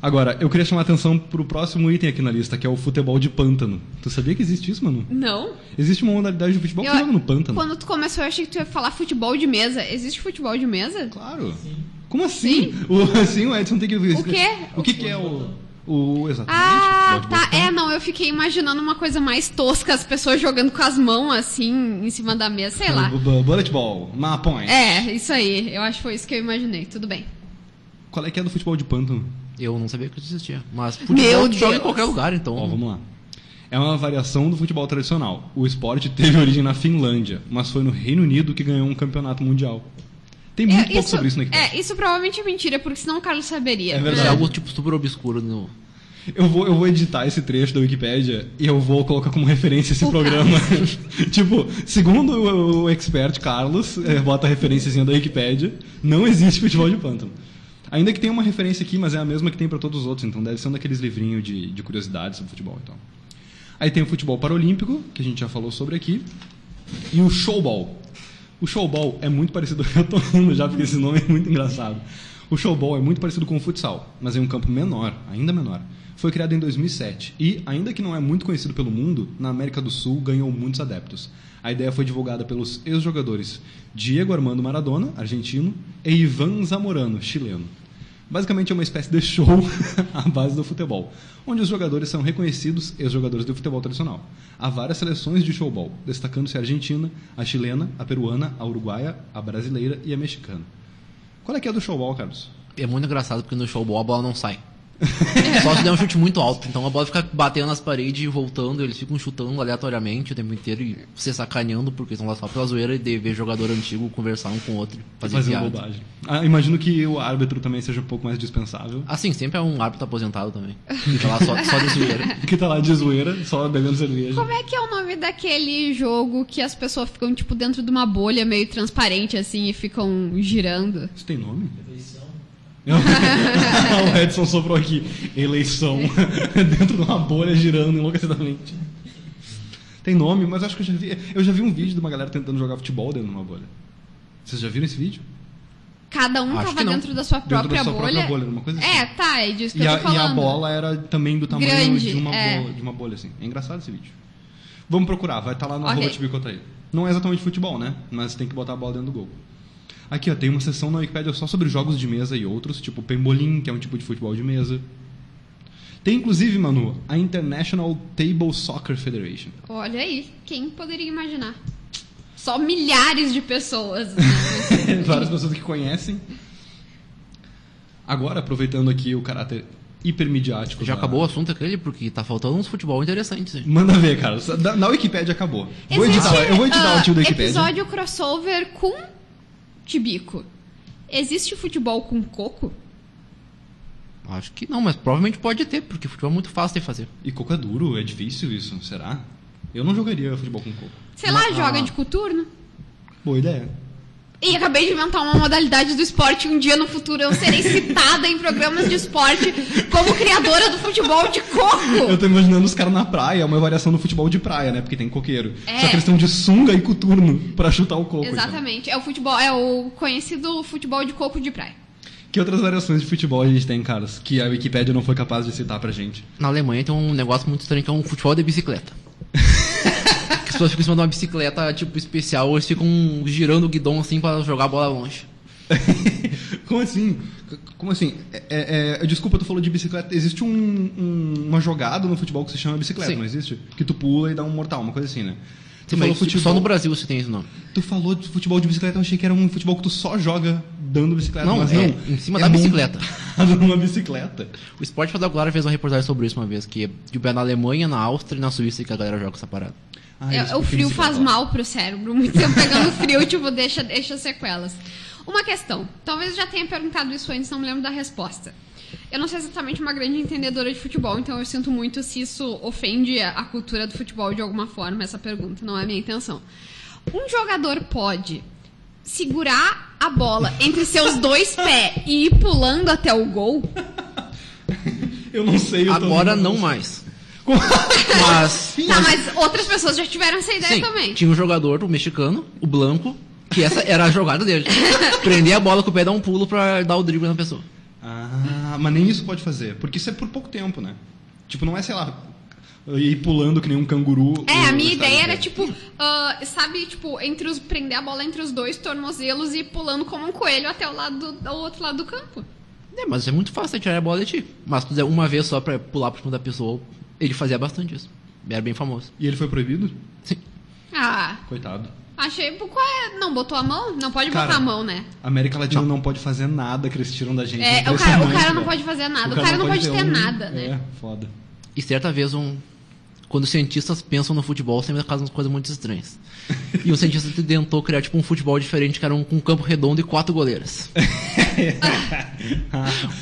Agora, eu queria chamar a atenção pro próximo item aqui na lista, que é o futebol de pântano. Tu sabia que existe isso, mano? Não. Existe uma modalidade de futebol que joga no pântano. Quando tu começou, eu achei que tu ia falar futebol de mesa. Existe futebol de mesa? Claro. Como assim? O, sim, o Edson tem que ouvir. O quê? O que, que é o. O, exatamente. Ah, tá. É, não, eu fiquei imaginando uma coisa mais tosca, as pessoas jogando com as mãos assim, em cima da mesa, sei lá. Bu- bu- Bullet ball, uma point. É, isso aí. Eu acho que foi isso que eu imaginei. Tudo bem. Qual é que é do futebol de pântano? Eu não sabia que isso existia. Mas futebol joga em qualquer lugar, então. Ó, vamos lá. É uma variação do futebol tradicional. O esporte teve origem na Finlândia, mas foi no Reino Unido que ganhou um campeonato mundial. Tem muito É, pouco sobre isso na Wikipedia. É, isso provavelmente é mentira, porque senão o Carlos saberia. É Isso verdade. é algo tipo super obscuro no. Eu, vou, eu vou editar esse trecho da Wikipédia e eu vou colocar como referência esse O programa. <laughs> tipo, segundo o, o expert Carlos, é, bota a referênciazinha da Wikipédia, não existe futebol de pântano. Ainda que tenha uma referência aqui, mas é a mesma que tem para todos os outros, então deve ser um daqueles livrinhos de, de curiosidades sobre futebol. Então. Aí tem o futebol paralímpico, que a gente já falou sobre aqui, e o showball. O showball é muito parecido, <laughs> eu tô rindo já porque esse nome é muito engraçado. O showball é muito parecido com o futsal, mas em um campo menor, ainda menor. Foi criado em 2007 e, ainda que não é muito conhecido pelo mundo, na América do Sul ganhou muitos adeptos. A ideia foi divulgada pelos ex-jogadores Diego Armando Maradona, argentino, e Ivan Zamorano, chileno. Basicamente é uma espécie de show <laughs> à base do futebol, onde os jogadores são reconhecidos ex-jogadores do futebol tradicional. Há várias seleções de showball, destacando-se a argentina, a chilena, a peruana, a uruguaia, a brasileira e a mexicana. Qual é que é do showball, Carlos? É muito engraçado porque no showball a bola não sai. <laughs> Só se der um chute muito alto. Então a bola fica batendo nas paredes e voltando. Eles ficam chutando aleatoriamente o tempo inteiro e se sacaneando porque estão lá só pela zoeira e de ver jogador antigo conversar um com o outro. Fazer Fazendo piada. bobagem. Ah, imagino que o árbitro também seja um pouco mais dispensável. Assim, sempre é um árbitro aposentado também. Fica <laughs> lá só, só de zoeira. Que tá lá de zoeira, só bebendo cerveja. Como é que é o nome daquele jogo que as pessoas ficam, tipo, dentro de uma bolha meio transparente, assim, e ficam girando? Isso tem nome? <laughs> o Edson soprou aqui. Eleição. <laughs> Dentro de uma bolha girando enlouquecidamente. Tem nome, mas acho que eu já vi. Eu já vi um vídeo de uma galera tentando jogar futebol dentro de uma bolha. Vocês já viram esse vídeo? Cada um Acho tava dentro da sua Dentro da própria sua bolha. própria bolha, uma coisa assim. É, tá, é disso que E eu a, tô falando. e a bola era também do tamanho Grande, de, uma é. bolha, de uma bolha, assim. É engraçado esse vídeo. Vamos procurar, vai estar lá no Ok. arroba Tibicotaí. Não é exatamente futebol, né? Mas tem que botar a bola dentro do gol. Aqui, ó, tem uma seção na Wikipedia só sobre jogos de mesa e outros, tipo pembolim, que é um tipo de futebol de mesa. Tem inclusive, Manu, a International Table Soccer Federation. Olha aí, quem poderia imaginar? Só milhares de pessoas. né? <laughs> Várias pessoas que conhecem. Agora, aproveitando aqui o caráter hipermidiático. Já da- acabou o assunto aquele, porque tá faltando uns futebol interessantes. hein? Manda ver, cara. Na, Wikipédia acabou. Vou Existe, editar, eu vou editar o ah, artigo da Wikipédia. episódio crossover com Tibico. Existe futebol com coco? Acho que não, mas provavelmente pode ter, porque futebol é muito fácil de fazer. E coco é duro, é difícil isso, será? Eu não jogaria futebol com coco. Sei lá, Ah. joga de coturno. Boa ideia. E acabei de inventar uma modalidade do esporte. Um dia no futuro eu serei citada em programas de esporte como criadora do futebol de coco. Eu tô imaginando os caras na praia, uma variação do futebol de praia, né? Porque tem coqueiro. É. Só que eles estão de sunga e coturno pra chutar o coco. então. Exatamente. É o futebol, é o conhecido futebol de coco de praia. Que outras variações de futebol a gente tem, caras? Que a Wikipédia não foi capaz de citar pra gente. Na Alemanha tem um negócio muito estranho que é um futebol de bicicleta. <laughs> As pessoas ficam em cima de uma bicicleta, tipo, especial, eles ficam girando o guidão assim pra jogar a bola longe. <laughs> Como assim? Como assim? É, é, é, desculpa, tu falou de bicicleta. Existe um- um- uma jogada no futebol que se chama bicicleta, Sim. não existe? Que tu pula e dá um mortal, uma coisa assim, né? Tu Sim, falou futebol, Só no Brasil você tem esse nome. Tu falou de futebol de bicicleta, eu achei que era um futebol que tu só joga dando bicicleta. Não, mas é não. em cima é da bicicleta. <laughs> numa bicicleta. O Esporte Espetacular fez uma reportagem sobre isso uma vez, que tipo, é na Alemanha, na Áustria e na Suíça que a galera joga essa parada. Ah, É, o frio faz mal pro cérebro. Muito tempo pegando frio, <laughs> tipo, deixa, deixa sequelas. Uma questão. Talvez eu já tenha perguntado isso antes, não me lembro da resposta. Eu não sou exatamente uma grande entendedora de futebol, então eu sinto muito se isso ofende a cultura do futebol de alguma forma, essa pergunta. Não é a minha intenção. Um jogador pode segurar a bola entre seus dois pés e ir pulando até o gol? <laughs> Eu não sei. Eu Agora não mais. <laughs> Mas. Tá, mas outras pessoas já tiveram essa ideia Sim, também. tinha um jogador, o mexicano, o Blanco, que essa era a jogada dele. <laughs> Prender a bola com o pé e dar um pulo pra dar o drible na pessoa. Ah, mas nem isso pode fazer. Porque isso é por pouco tempo, né? Tipo, não é, sei lá, ir pulando que nem um canguru. É, a minha ideia era, tipo, ah, sabe, tipo, entre os, prender a bola entre os dois tornozelos e ir pulando como um coelho até o lado do, outro lado do campo. É, mas é muito fácil tirar a bola de ti. Mas se tu fizer uma vez só pra pular por cima da pessoa, ele fazia bastante isso. Era bem famoso. E ele foi proibido? Sim. Ah, Coitado. achei. Qual é? Não, botou a mão? Não pode Cara, botar a mão, né? A América Latina não. pode fazer nada que eles tiram da gente. É, o cara, o cara não pode fazer nada. O cara, não pode ter um- nada, né? É, foda. E certa vez um. Quando os cientistas pensam no futebol, sempre fazem umas coisas muito estranhas. <laughs> E um cientista tentou criar tipo um futebol diferente, que era um, com um campo redondo e quatro goleiras. <laughs>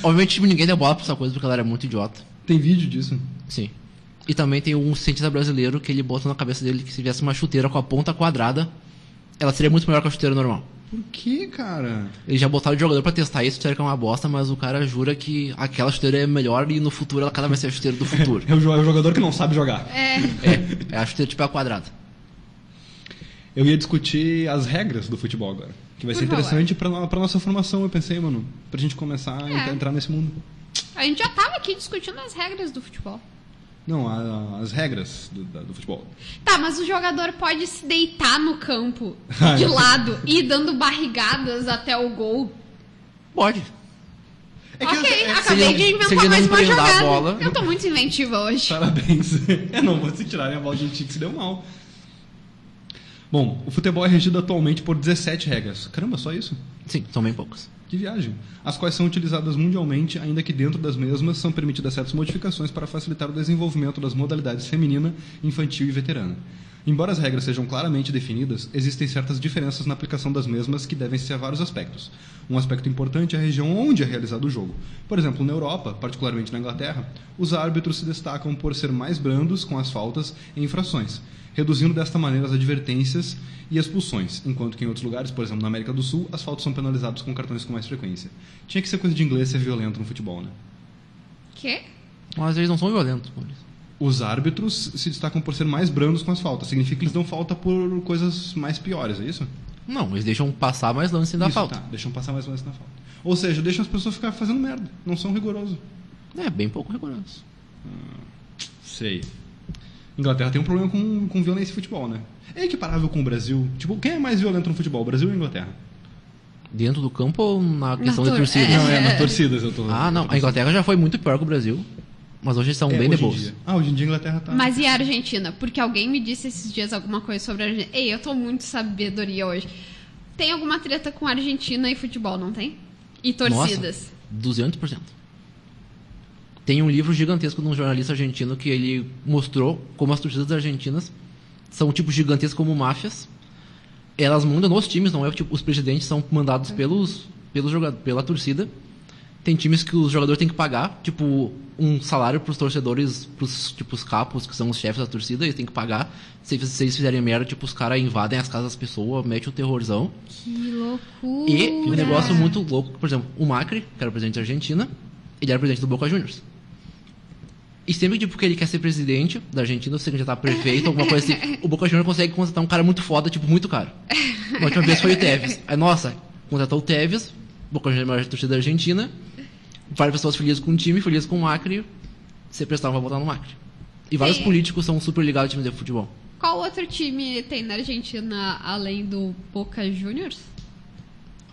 Obviamente, tipo, ninguém deu bola pra essa coisa porque ela era muito idiota. Tem vídeo disso? Sim. E também tem um cientista brasileiro que ele botou na cabeça dele que se tivesse uma chuteira com a ponta quadrada, ela seria muito melhor que a chuteira normal. Por que, cara? Eles já botaram o jogador pra testar isso, disseram que é uma bosta, mas o cara jura que aquela chuteira é melhor e no futuro ela cada vai ser a chuteira do futuro. <laughs> É o, é o jogador que não sabe jogar. É. é, é a chuteira tipo a quadrada. Eu ia discutir as regras do futebol agora. Que vai Por ser interessante pra, pra nossa formação, eu pensei, mano. Pra gente começar a É. entrar- entrar nesse mundo. A gente já tava aqui discutindo as regras do futebol. Não, a- as regras do, da- do futebol. Tá, mas o jogador pode se deitar no campo <laughs> Ah, de é. lado e ir dando barrigadas até o gol. Pode. É que ok, eu- é- acabei de inventar mais uma jogada. bola- Eu tô muito inventiva hoje. Parabéns. <laughs> Eu não vou se tirarem a bola de um time que se deu mal. Bom, o futebol é regido atualmente por 17 regras. Caramba, só isso? Sim, são bem poucas. Que viagem. As quais são utilizadas mundialmente, ainda que dentro das mesmas são permitidas certas modificações para facilitar o desenvolvimento das modalidades feminina, infantil e veterana. Embora as regras sejam claramente definidas, existem certas diferenças na aplicação das mesmas que devem ser a vários aspectos. Um aspecto importante é a região onde é realizado o jogo. Por exemplo, na Europa, particularmente na Inglaterra, os árbitros se destacam por ser mais brandos com as faltas e infrações, reduzindo desta maneira as advertências e expulsões, enquanto que em outros lugares, por exemplo na América do Sul, as faltas são penalizadas com cartões com mais frequência. Tinha que ser coisa de inglês ser violento no futebol, né? Quê? Mas eles não são violentos, Maurício. Os árbitros se destacam por ser mais brandos com as faltas. Significa que eles dão falta por coisas mais piores, é isso? Não, eles deixam passar mais lance sem dar isso, falta. Tá, deixam passar mais lance na falta. Ou seja, deixam as pessoas ficar fazendo merda. Não são rigorosos. É, bem pouco rigoroso. Sei. Inglaterra tem um problema com, com violência e futebol, né? É equiparável com o Brasil. Tipo, quem é mais violento no futebol, Brasil ou Inglaterra? Dentro do campo ou na questão tor- de torcida? é. Não, é nas torcidas eu tô. Ah, não. A Inglaterra já foi muito pior que o Brasil. Mas hoje eles são É, bem de hoje dia. Ah, hoje em dia a Inglaterra tá. Mas e a Argentina? Porque alguém me disse esses dias alguma coisa sobre a Argentina. Ei, eu tô muito sabedoria hoje. Tem alguma treta com a Argentina e futebol, não tem? E torcidas. Nossa, 200%. Tem um livro gigantesco de um jornalista argentino que ele mostrou como as torcidas argentinas são tipo gigantescas como máfias. Elas mandam nos times, não é tipo os presidentes são mandados pelos pelos jogadores, pela torcida. Tem times que os jogadores têm que pagar, tipo, um salário pros torcedores, pros tipo, os capos, que são os chefes da torcida, eles têm que pagar. Se, se eles fizerem merda, tipo, os caras invadem as casas das pessoas, metem o terrorzão. Que loucura. E um negócio muito louco, por exemplo, o Macri, que era presidente da Argentina, ele era presidente do Boca Juniors. E sempre tipo, que ele quer ser presidente da Argentina, ou se ele já tá prefeito, alguma coisa assim, o Boca Juniors consegue contratar um cara muito foda, tipo, muito caro. A última vez foi o Tevez. Aí, nossa, contratou o Tevez, Boca Juniors é a maior torcida da Argentina, várias pessoas felizes com o time, felizes com o Macri, você prestava pra votar no Macri. E vários Sim. políticos são super ligados ao time de futebol. Qual outro time tem na Argentina além do Boca Juniors?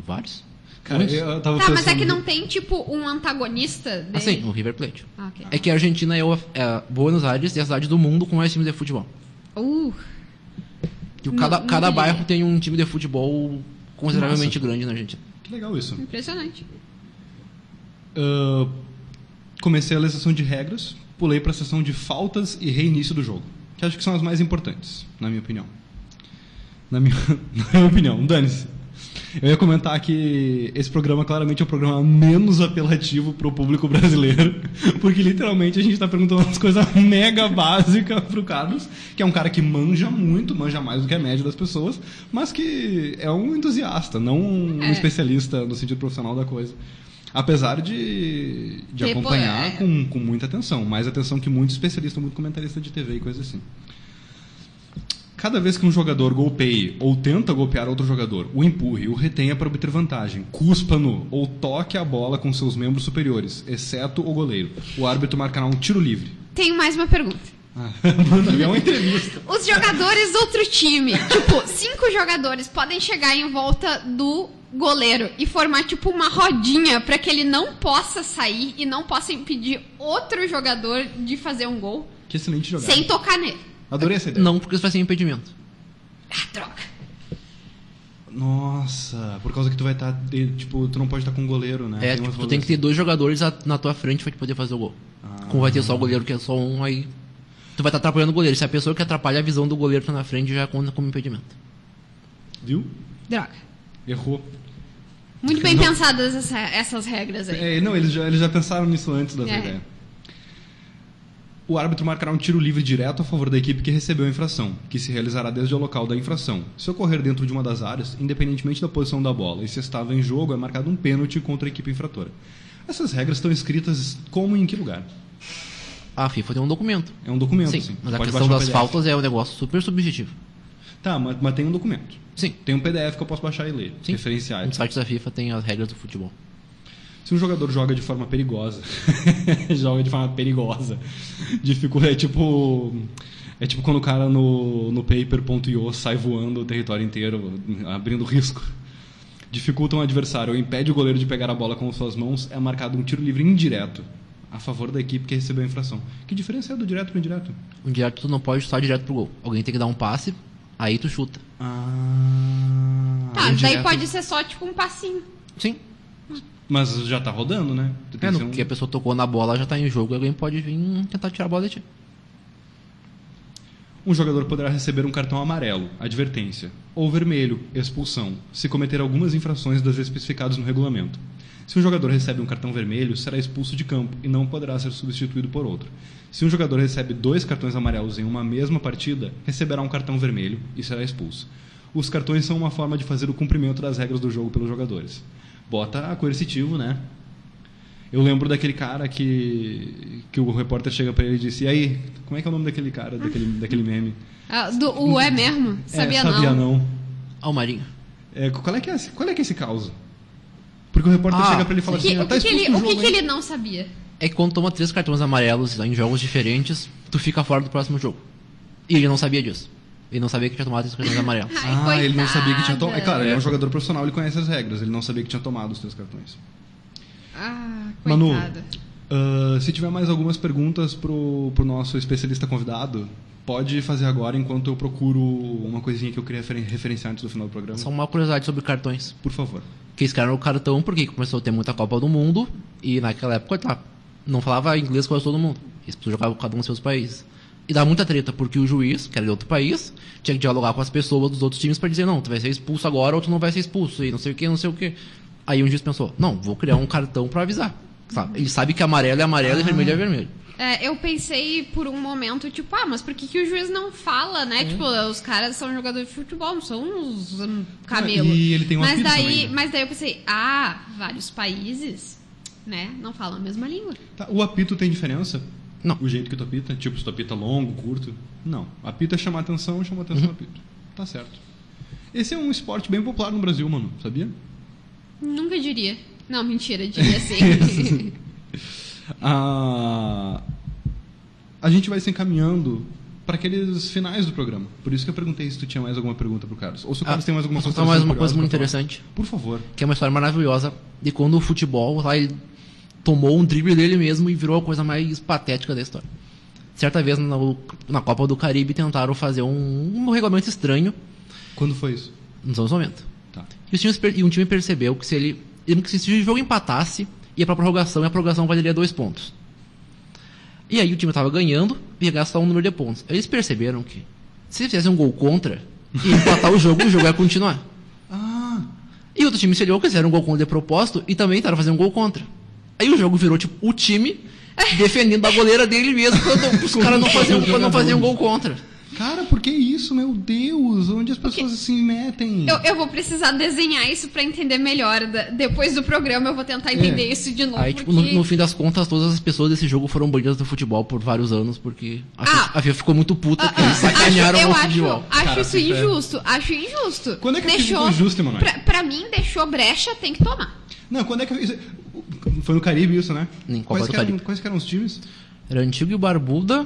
Vários? Cara, Muitos. eu tava Tá, mas é pensando- que não tem, tipo, um antagonista dele. Assim, o River Plate. Ah, ok. É que a Argentina é, o, é Buenos Aires e a cidade do mundo com mais times de futebol. Uh, Não- cada, não cada bairro tem um time de futebol consideravelmente Nossa. grande na Argentina. Que legal isso. impressionante. Ah, comecei a sessão de regras, pulei para a sessão de faltas e reinício do jogo, que acho que são as mais importantes, na minha opinião. Na minha, <laughs> na minha opinião, dane-se. Eu ia comentar que esse programa claramente é o programa menos apelativo para o público brasileiro, <laughs> porque literalmente a gente está perguntando umas coisas mega básicas para o Carlos, que é um cara que manja muito, manja mais do que a média das pessoas, mas que é um entusiasta, não um É. especialista no sentido profissional da coisa. Apesar de, de Tipo, acompanhar é. com, com muita atenção, mais atenção que muito especialista, muito comentarista de TV e coisa assim. Cada vez que um jogador golpeie ou tenta golpear outro jogador, o empurre, o retenha para obter vantagem, cuspa-no ou toque a bola com seus membros superiores, exceto o goleiro. O árbitro marcará um tiro livre. Tenho mais uma pergunta. Ah, <laughs> é uma entrevista. Os jogadores do outro time, tipo, cinco jogadores podem chegar em volta do goleiro e formar, tipo, uma rodinha pra que ele não possa sair e não possa impedir outro jogador de fazer um gol Que excelente jogada. sem tocar nele. Adorei essa ideia. Não, porque isso vai ser impedimento. Ah, droga. Nossa, por causa que tu vai estar, tipo, tu não pode estar com um goleiro, né? É, Tem tipo, tu tem que ter dois jogadores na tua frente pra te poder fazer o gol. Ah. Como vai ter só o goleiro que é só um, aí. Tu vai estar atrapalhando o goleiro. Se a pessoa que atrapalha a visão do goleiro tá na frente, já conta como impedimento. Viu? Droga. Errou. Muito bem Não. pensadas essa- essas regras aí. É, não, eles já, eles já pensaram nisso antes dessa É. ideia. O árbitro marcará um tiro livre direto a favor da equipe que recebeu a infração, que se realizará desde o local da infração. Se ocorrer dentro de uma das áreas, independentemente da posição da bola, e se estava em jogo, é marcado um pênalti contra a equipe infratora. Essas regras estão escritas como e em que lugar? A FIFA tem um documento. É um documento, Sim, sim. mas a questão das faltas é um negócio super subjetivo. Tá, mas, mas tem um documento. Sim. Tem um PDF que eu posso baixar e ler. Sim. Referenciais. No site da FIFA tem as regras do futebol. Se um jogador joga de forma perigosa, <laughs> joga de forma perigosa, dificulta, é tipo é tipo quando o cara no, no paper.io sai voando o território inteiro, abrindo risco. Dificulta um adversário ou impede o goleiro de pegar a bola com suas mãos, é marcado um tiro livre indireto a favor da equipe que recebeu a infração. Que diferença é do direto pro indireto? Um direto tu não pode chutar direto pro gol. Alguém tem que dar um passe, aí tu chuta. Ah, Tá, o daí pode ser só, tipo, um passinho. Sim. Mas já tá rodando, né? Tem É, no um- que a pessoa tocou na bola já tá em jogo, alguém pode vir tentar tirar a bola de ti. Um jogador poderá receber um cartão amarelo, advertência, ou vermelho, expulsão, se cometer algumas infrações das especificadas no regulamento. Se um jogador recebe um cartão vermelho, será expulso de campo e não poderá ser substituído por outro. Se um jogador recebe dois cartões amarelos em uma mesma partida, receberá um cartão vermelho e será expulso. Os cartões são uma forma de fazer o cumprimento das regras do jogo pelos jogadores. Bota coercitivo, né? Eu lembro daquele cara que, que o repórter chega pra ele e disse: E aí, como é que é o nome daquele cara, daquele, daquele meme? Ah, do, o é mesmo? Sabia, é, sabia não. não. Ah, o Marinho. É, qual, é que é, esse- qual é que é esse caso? Porque o repórter Ah, chega pra ele e fala O que, assim: o ah, tá que, que expulso ele, do o que, jogo, que hein?" ele não sabia? É que quando toma três cartões amarelos em jogos diferentes, tu fica fora do próximo jogo. E ele não sabia disso. Ele não sabia que tinha tomado três cartões amarelos. <laughs> Ai, Ah, ele não sabia que tinha tomado. É coitada. claro, ele é um jogador profissional, ele conhece as regras. Ele não sabia que tinha tomado os três cartões. Ah, Manu, coitada. ah, se tiver mais algumas perguntas pro, pro nosso especialista convidado, pode fazer agora enquanto eu procuro uma coisinha que eu queria referen- referenciar antes do final do programa. Só uma curiosidade sobre cartões. Por favor. Que eles criaram o cartão porque começou a ter muita Copa do Mundo e naquela época, tá, não falava inglês com todo mundo. Eles jogavam cada um nos seus países. E dava muita treta, porque o juiz, que era de outro país, tinha que dialogar com as pessoas dos outros times para dizer, não, tu vai ser expulso agora ou tu não vai ser expulso, e não sei o que, não sei o que. Aí um juiz pensou, não, vou criar um cartão para avisar. Sabe? Ele sabe que amarelo é amarelo e vermelho é vermelho. É, eu pensei por um momento, tipo, ah, mas por que, que o juiz não fala, né? Tipo, os caras são jogadores de futebol, não são uns hum, camelos. E ele tem um mas daí, também, né? mas daí eu pensei, ah, vários países, né, não falam a mesma língua. Tá, o apito tem diferença? Não. O jeito que tu apita? Tipo, se tu apita longo, curto? Não. Apito é chamar atenção, chama atenção apito. Tá certo. Esse é um esporte bem popular no Brasil, mano. Sabia? Nunca diria. Não, mentira, diria sim. <laughs> Ah, a gente vai se encaminhando para aqueles finais do programa. Por isso que eu perguntei se tu tinha mais alguma pergunta pro Carlos. Ou se o Carlos Ah, tem mais alguma coisa contar mais uma coisa muito interessante? Por favor. Que é uma história maravilhosa de quando o futebol lá ele tomou um drible dele mesmo e virou a coisa mais patética da história. Certa vez na, na Copa do Caribe tentaram fazer um, um regulamento estranho Quando foi isso? nos anos 90. Tá. E, times e um time percebeu que se ele. que se o jogo empatasse, ia pra prorrogação e a prorrogação valeria dois pontos. E aí o time tava ganhando e ia gastar um número de pontos. Eles perceberam que se fizesse um gol contra e empatar o jogo, o jogo ia continuar. Ah, E outro time se olhou que fizeram um gol contra de propósito e também tentaram fazer um gol contra. Aí o jogo virou tipo o time <laughs> defendendo a goleira dele mesmo quando os <laughs> caras não faziam, quando não faziam gol contra. cara, por que isso, meu Deus? Onde as pessoas se metem? eu, eu vou precisar desenhar isso pra entender melhor. Depois do programa eu vou tentar entender isso de novo. Aí, tipo, porque... no, no fim das contas, todas as pessoas desse jogo foram banidas do futebol por vários anos, porque a, Ah. FIFA, a FIFA ficou muito puta Ah, porque eles ah, sacanearam acho, o eu acho, futebol. acho Cara, isso FIFA é- injusto. Acho injusto. Quando é que a FIFA deixou, justa, Emanuel? pra, pra mim, deixou brecha, tem que tomar. Não, quando é que isso- foi no Caribe isso, né? Em Copa quais, do que eram, Caribe. quais que eram os times? Era Antigo e Barbuda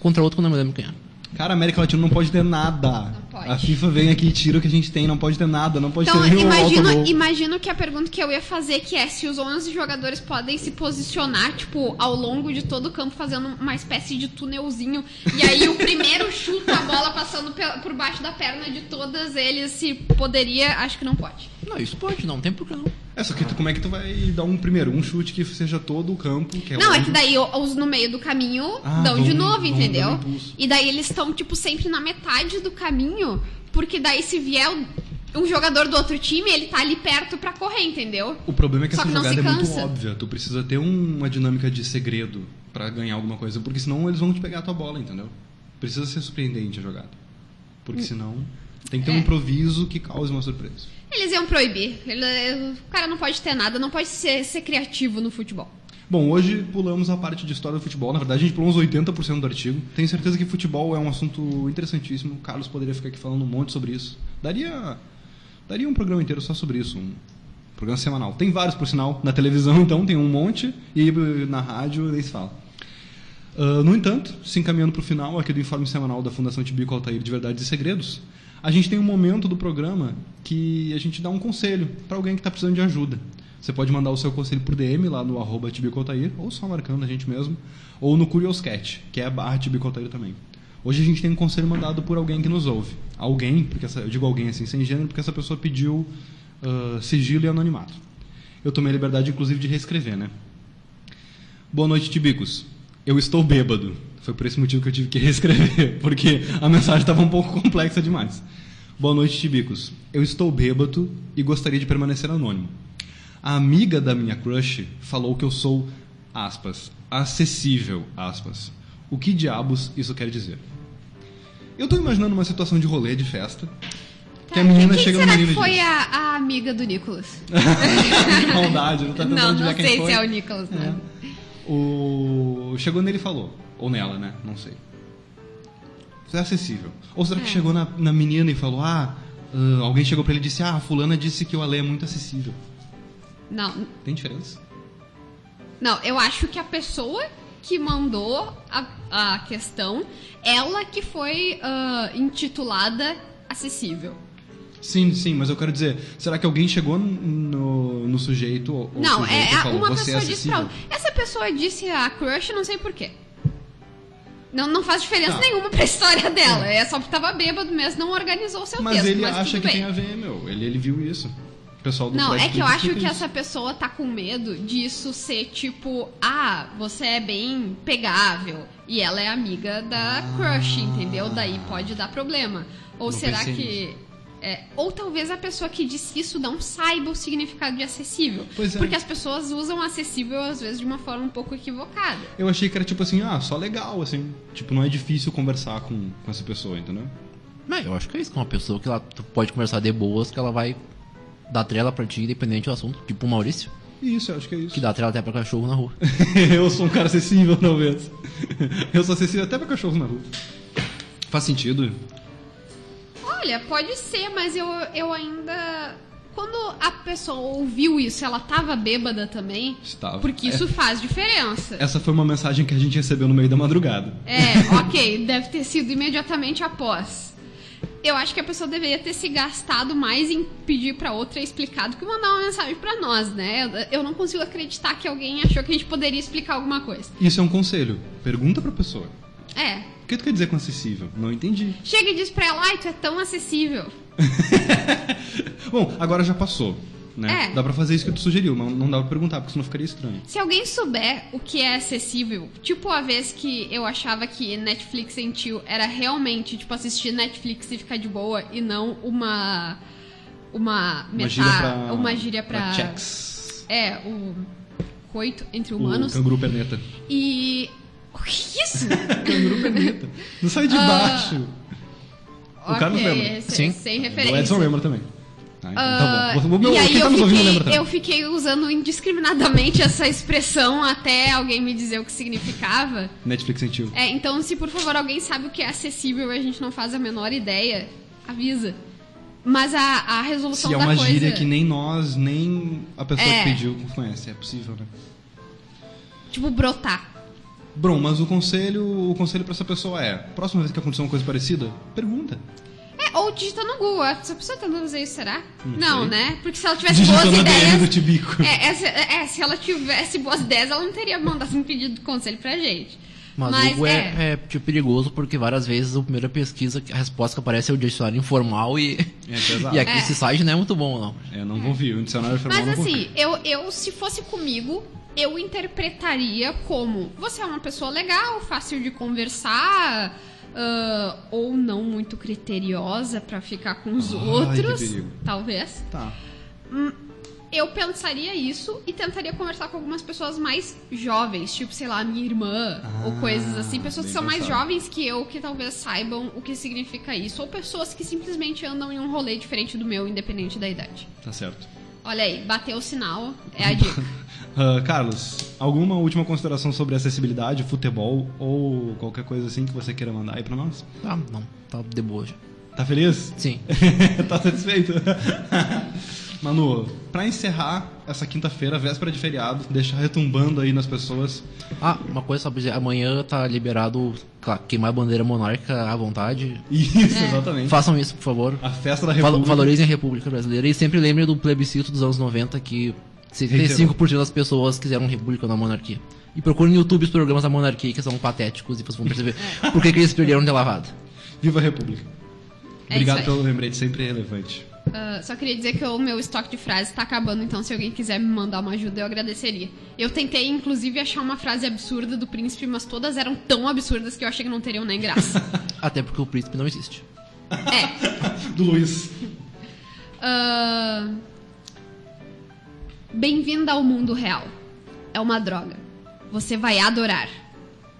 contra outro que eu não me lembro quem era. Cara, a América Latina não pode ter nada. Não pode. A FIFA vem aqui e tira o que a gente tem, não pode ter nada, não pode Então, ter nenhum imagino, imagino que a pergunta que eu ia fazer que é se os 11 jogadores podem se posicionar, tipo, ao longo de todo o campo, fazendo uma espécie de túnelzinho. E aí o primeiro <laughs> chuta a bola passando por baixo da perna de todos eles, se poderia, acho que não pode. Não, isso pode, não tem por que não. É, só que tu, como é que tu vai dar um primeiro, um chute que seja todo o campo, que é Não, é longe? que daí os no meio do caminho Ah, dão de novo, entendeu? E daí eles estão, tipo, sempre na metade do caminho, porque daí se vier um- um jogador do outro time, ele tá ali perto pra correr, entendeu? O problema é que Só essa que jogada é muito óbvia. Tu precisa ter um- uma dinâmica de segredo pra ganhar alguma coisa, porque senão eles vão te pegar a tua bola, entendeu? Precisa ser surpreendente a jogada. Porque senão tem que ter um É. improviso que cause uma surpresa. Eles iam proibir. Ele- o cara não pode ter nada, não pode ser, ser criativo no futebol. Bom, hoje pulamos a parte de história do futebol. Na verdade, a gente pulou uns 80% do artigo. Tenho certeza que futebol é um assunto interessantíssimo. O Carlos poderia ficar aqui falando um monte sobre isso. Daria, daria um programa inteiro só sobre isso. Um programa semanal. Tem vários, por sinal, na televisão, <laughs> então, tem um monte. E eh, na rádio, nem se fala. Ah, no entanto, se encaminhando para o final aqui do informe semanal da Fundação Tibico Altair de Verdades e Segredos, a gente tem um momento do programa que a gente dá um conselho para alguém que está precisando de ajuda. Você pode mandar o seu conselho por DM lá no arroba Tibico Altair, ou só marcando a gente mesmo, ou no Curioscat, que é a barra Tibico Altair também. Hoje a gente tem um conselho mandado por alguém que nos ouve. Alguém, porque essa- eu digo alguém assim sem gênero, porque essa pessoa pediu ah, sigilo e anonimato. Eu tomei a liberdade, inclusive, de reescrever, né? Boa noite, Tibicos. Eu estou bêbado. Foi por esse motivo que eu tive que <laughs> reescrever, porque a mensagem estava um pouco complexa demais. Boa noite, Tibicos. Eu estou bêbado e gostaria de permanecer anônimo. A amiga da minha crush falou que eu sou, aspas, acessível, aspas. O que diabos isso quer dizer? Eu estou imaginando uma situação de rolê, de festa, que a menina Quem chega no será menino que e foi a, a amiga do Nicolas? <laughs> que maldade, não tá tentando não, não quem sei foi. se é o Nicolas, né? O... Chegou nele e falou. Ou nela, né? Não sei. Isso é acessível. Ou será que É. chegou na, na menina e falou: Ah, ah, alguém chegou pra ele e disse: Ah, a fulana disse que o Ale é muito acessível. Não, Tem diferença? não, eu acho que a pessoa que mandou a, a questão, ela que foi ah, intitulada acessível. Sim, sim, mas eu quero dizer: será que alguém chegou no, no sujeito? Ou não, sujeito é, é falou, uma Você é pessoa disse pra outra. Essa pessoa disse a crush, não sei porquê. Não, não faz diferença Tá. nenhuma pra história dela. É só porque tava bêbado mesmo, não organizou o seu Mas texto. ele mas acha tudo que bem. tem a ver, meu. Ele, ele viu isso. O pessoal do Não, é que eu acho que isso. essa pessoa tá com medo disso ser tipo, ah, você é bem pegável e ela é amiga da crush, entendeu? Daí pode dar problema. Ou Não será que. É, ou talvez a pessoa que disse isso não saiba o significado de acessível. Pois é. Porque as pessoas usam acessível às vezes de uma forma um pouco equivocada. Eu achei que era tipo assim, ah, só legal, assim. Tipo, não é difícil conversar com, com essa pessoa, entendeu? Mas eu acho que é isso, que é uma pessoa que ela, tu pode conversar de boas, que ela vai dar trela pra ti, independente do assunto. Tipo o Maurício, Isso, eu acho que é isso. que dá trela até pra cachorro na rua. <laughs> eu sou um cara acessível, talvez. eu sou acessível até pra cachorro na rua. Faz sentido? Olha, pode ser, mas eu, eu ainda. Quando a pessoa ouviu isso, ela tava bêbada também. Estava. Porque isso faz diferença. Essa foi uma mensagem que a gente recebeu no meio da madrugada. É, <laughs> ok, deve ter sido imediatamente após. Eu acho que a pessoa deveria ter se gastado mais em pedir pra outra explicar do que mandar uma mensagem pra nós, né? Eu não consigo acreditar que alguém achou que a gente poderia explicar alguma coisa. Isso é um conselho. Pergunta pra pessoa. É. O que tu quer dizer com acessível? Não entendi. Chega e diz pra ela, ai, tu é tão acessível. <laughs> Bom, agora já passou. Né? É. Dá pra fazer isso que tu sugeriu, mas não dá pra perguntar, porque senão ficaria estranho. Se alguém souber o que é acessível, tipo a vez que eu achava que Netflix em tio era realmente, tipo, assistir Netflix e ficar de boa e não uma. Uma. Uma meta- gíria pra. uma gíria pra. checks. É, o coito entre O humanos. canguru perneta. E. O que é isso? <laughs> Não sai de Ah, baixo. O Carlos Ok, lembra. Sem, Sim. sem O referência. Edson lembra também. Ah, então tá bom. O meu, e aí tá eu nos ouvindo lembra fiquei, eu fiquei usando indiscriminadamente <laughs> essa expressão até alguém me dizer o que significava. Netflix sentiu. É, então, se por favor alguém sabe o que é acessível e a gente não faz a menor ideia, avisa. Mas a, a resolução Se é da uma coisa. gíria que nem nós, nem a pessoa É. que pediu conhece. É possível, né? Tipo, brotar. Bom, mas o conselho, o conselho pra essa pessoa é: próxima vez que acontecer uma coisa parecida, pergunta. É, ou digita no Google. Essa pessoa tá tentando fazer isso, será? Não Não, né? Porque se ela <laughs> tivesse Digitando boas DM do ideias. Tibico. É, é, se- é, se ela tivesse boas ideias, ela não teria mandado um pedido de conselho pra gente. Mas, Mas, o Google é, é. é, tipo, perigoso porque várias vezes a primeira pesquisa, a resposta que aparece é o dicionário informal e, É pesado. <laughs> e aqui É. esse site não é muito bom, não. É, não vou vir. O dicionário formal Mas assim, eu, eu, se fosse comigo, eu interpretaria como você é uma pessoa legal, fácil de conversar, ah, ou não muito criteriosa pra ficar com os Ai, outros, talvez. Tá. Eu pensaria isso e tentaria conversar com algumas pessoas mais jovens, tipo, sei lá, minha irmã, Ah, ou coisas assim, pessoas que são mais pensado. jovens que eu, que talvez saibam o que significa isso, ou pessoas que simplesmente andam em um rolê diferente do meu, independente da idade. Tá certo. Olha aí, bateu o sinal, é a <laughs> dica. Ah, Carlos, alguma última consideração sobre acessibilidade, futebol ou qualquer coisa assim que você queira mandar aí pra nós? Ah, não, tá de boa já. Tá feliz? Sim. <laughs> tá satisfeito? <laughs> Manu, pra encerrar essa quinta-feira, véspera de feriado, deixar retumbando aí nas pessoas. Ah, uma coisa só pra dizer, amanhã tá liberado claro, queimar a bandeira monárquica à vontade. Isso, É. exatamente. Façam isso, por favor. A festa da República. Valorizem a República Brasileira e sempre lembrem do plebiscito dos anos 90 que 75% das pessoas quiseram república na monarquia. E procurem no YouTube os programas da monarquia que são patéticos e vocês vão perceber <laughs> por que, que eles perderam de lavada. Viva a República. É Obrigado pelo lembrete, sempre relevante. Ah, só queria dizer que o meu estoque de frases tá acabando, então se alguém quiser me mandar uma ajuda, eu agradeceria. Eu tentei, inclusive, achar uma frase absurda do príncipe, mas todas eram tão absurdas que eu achei que não teriam nem graça. <laughs> Até porque o príncipe não existe. é. <laughs> Do Luiz. Ah, Bem-vinda ao mundo real. É uma droga. Você vai adorar.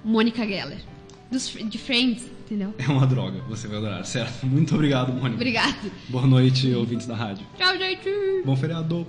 Mônica Geller. Dos, de Friends, entendeu? É uma droga, você vai adorar, certo? <laughs> Muito obrigado, Mônica. Obrigada. Boa noite, ouvintes da rádio. Tchau, gente. Bom feriado.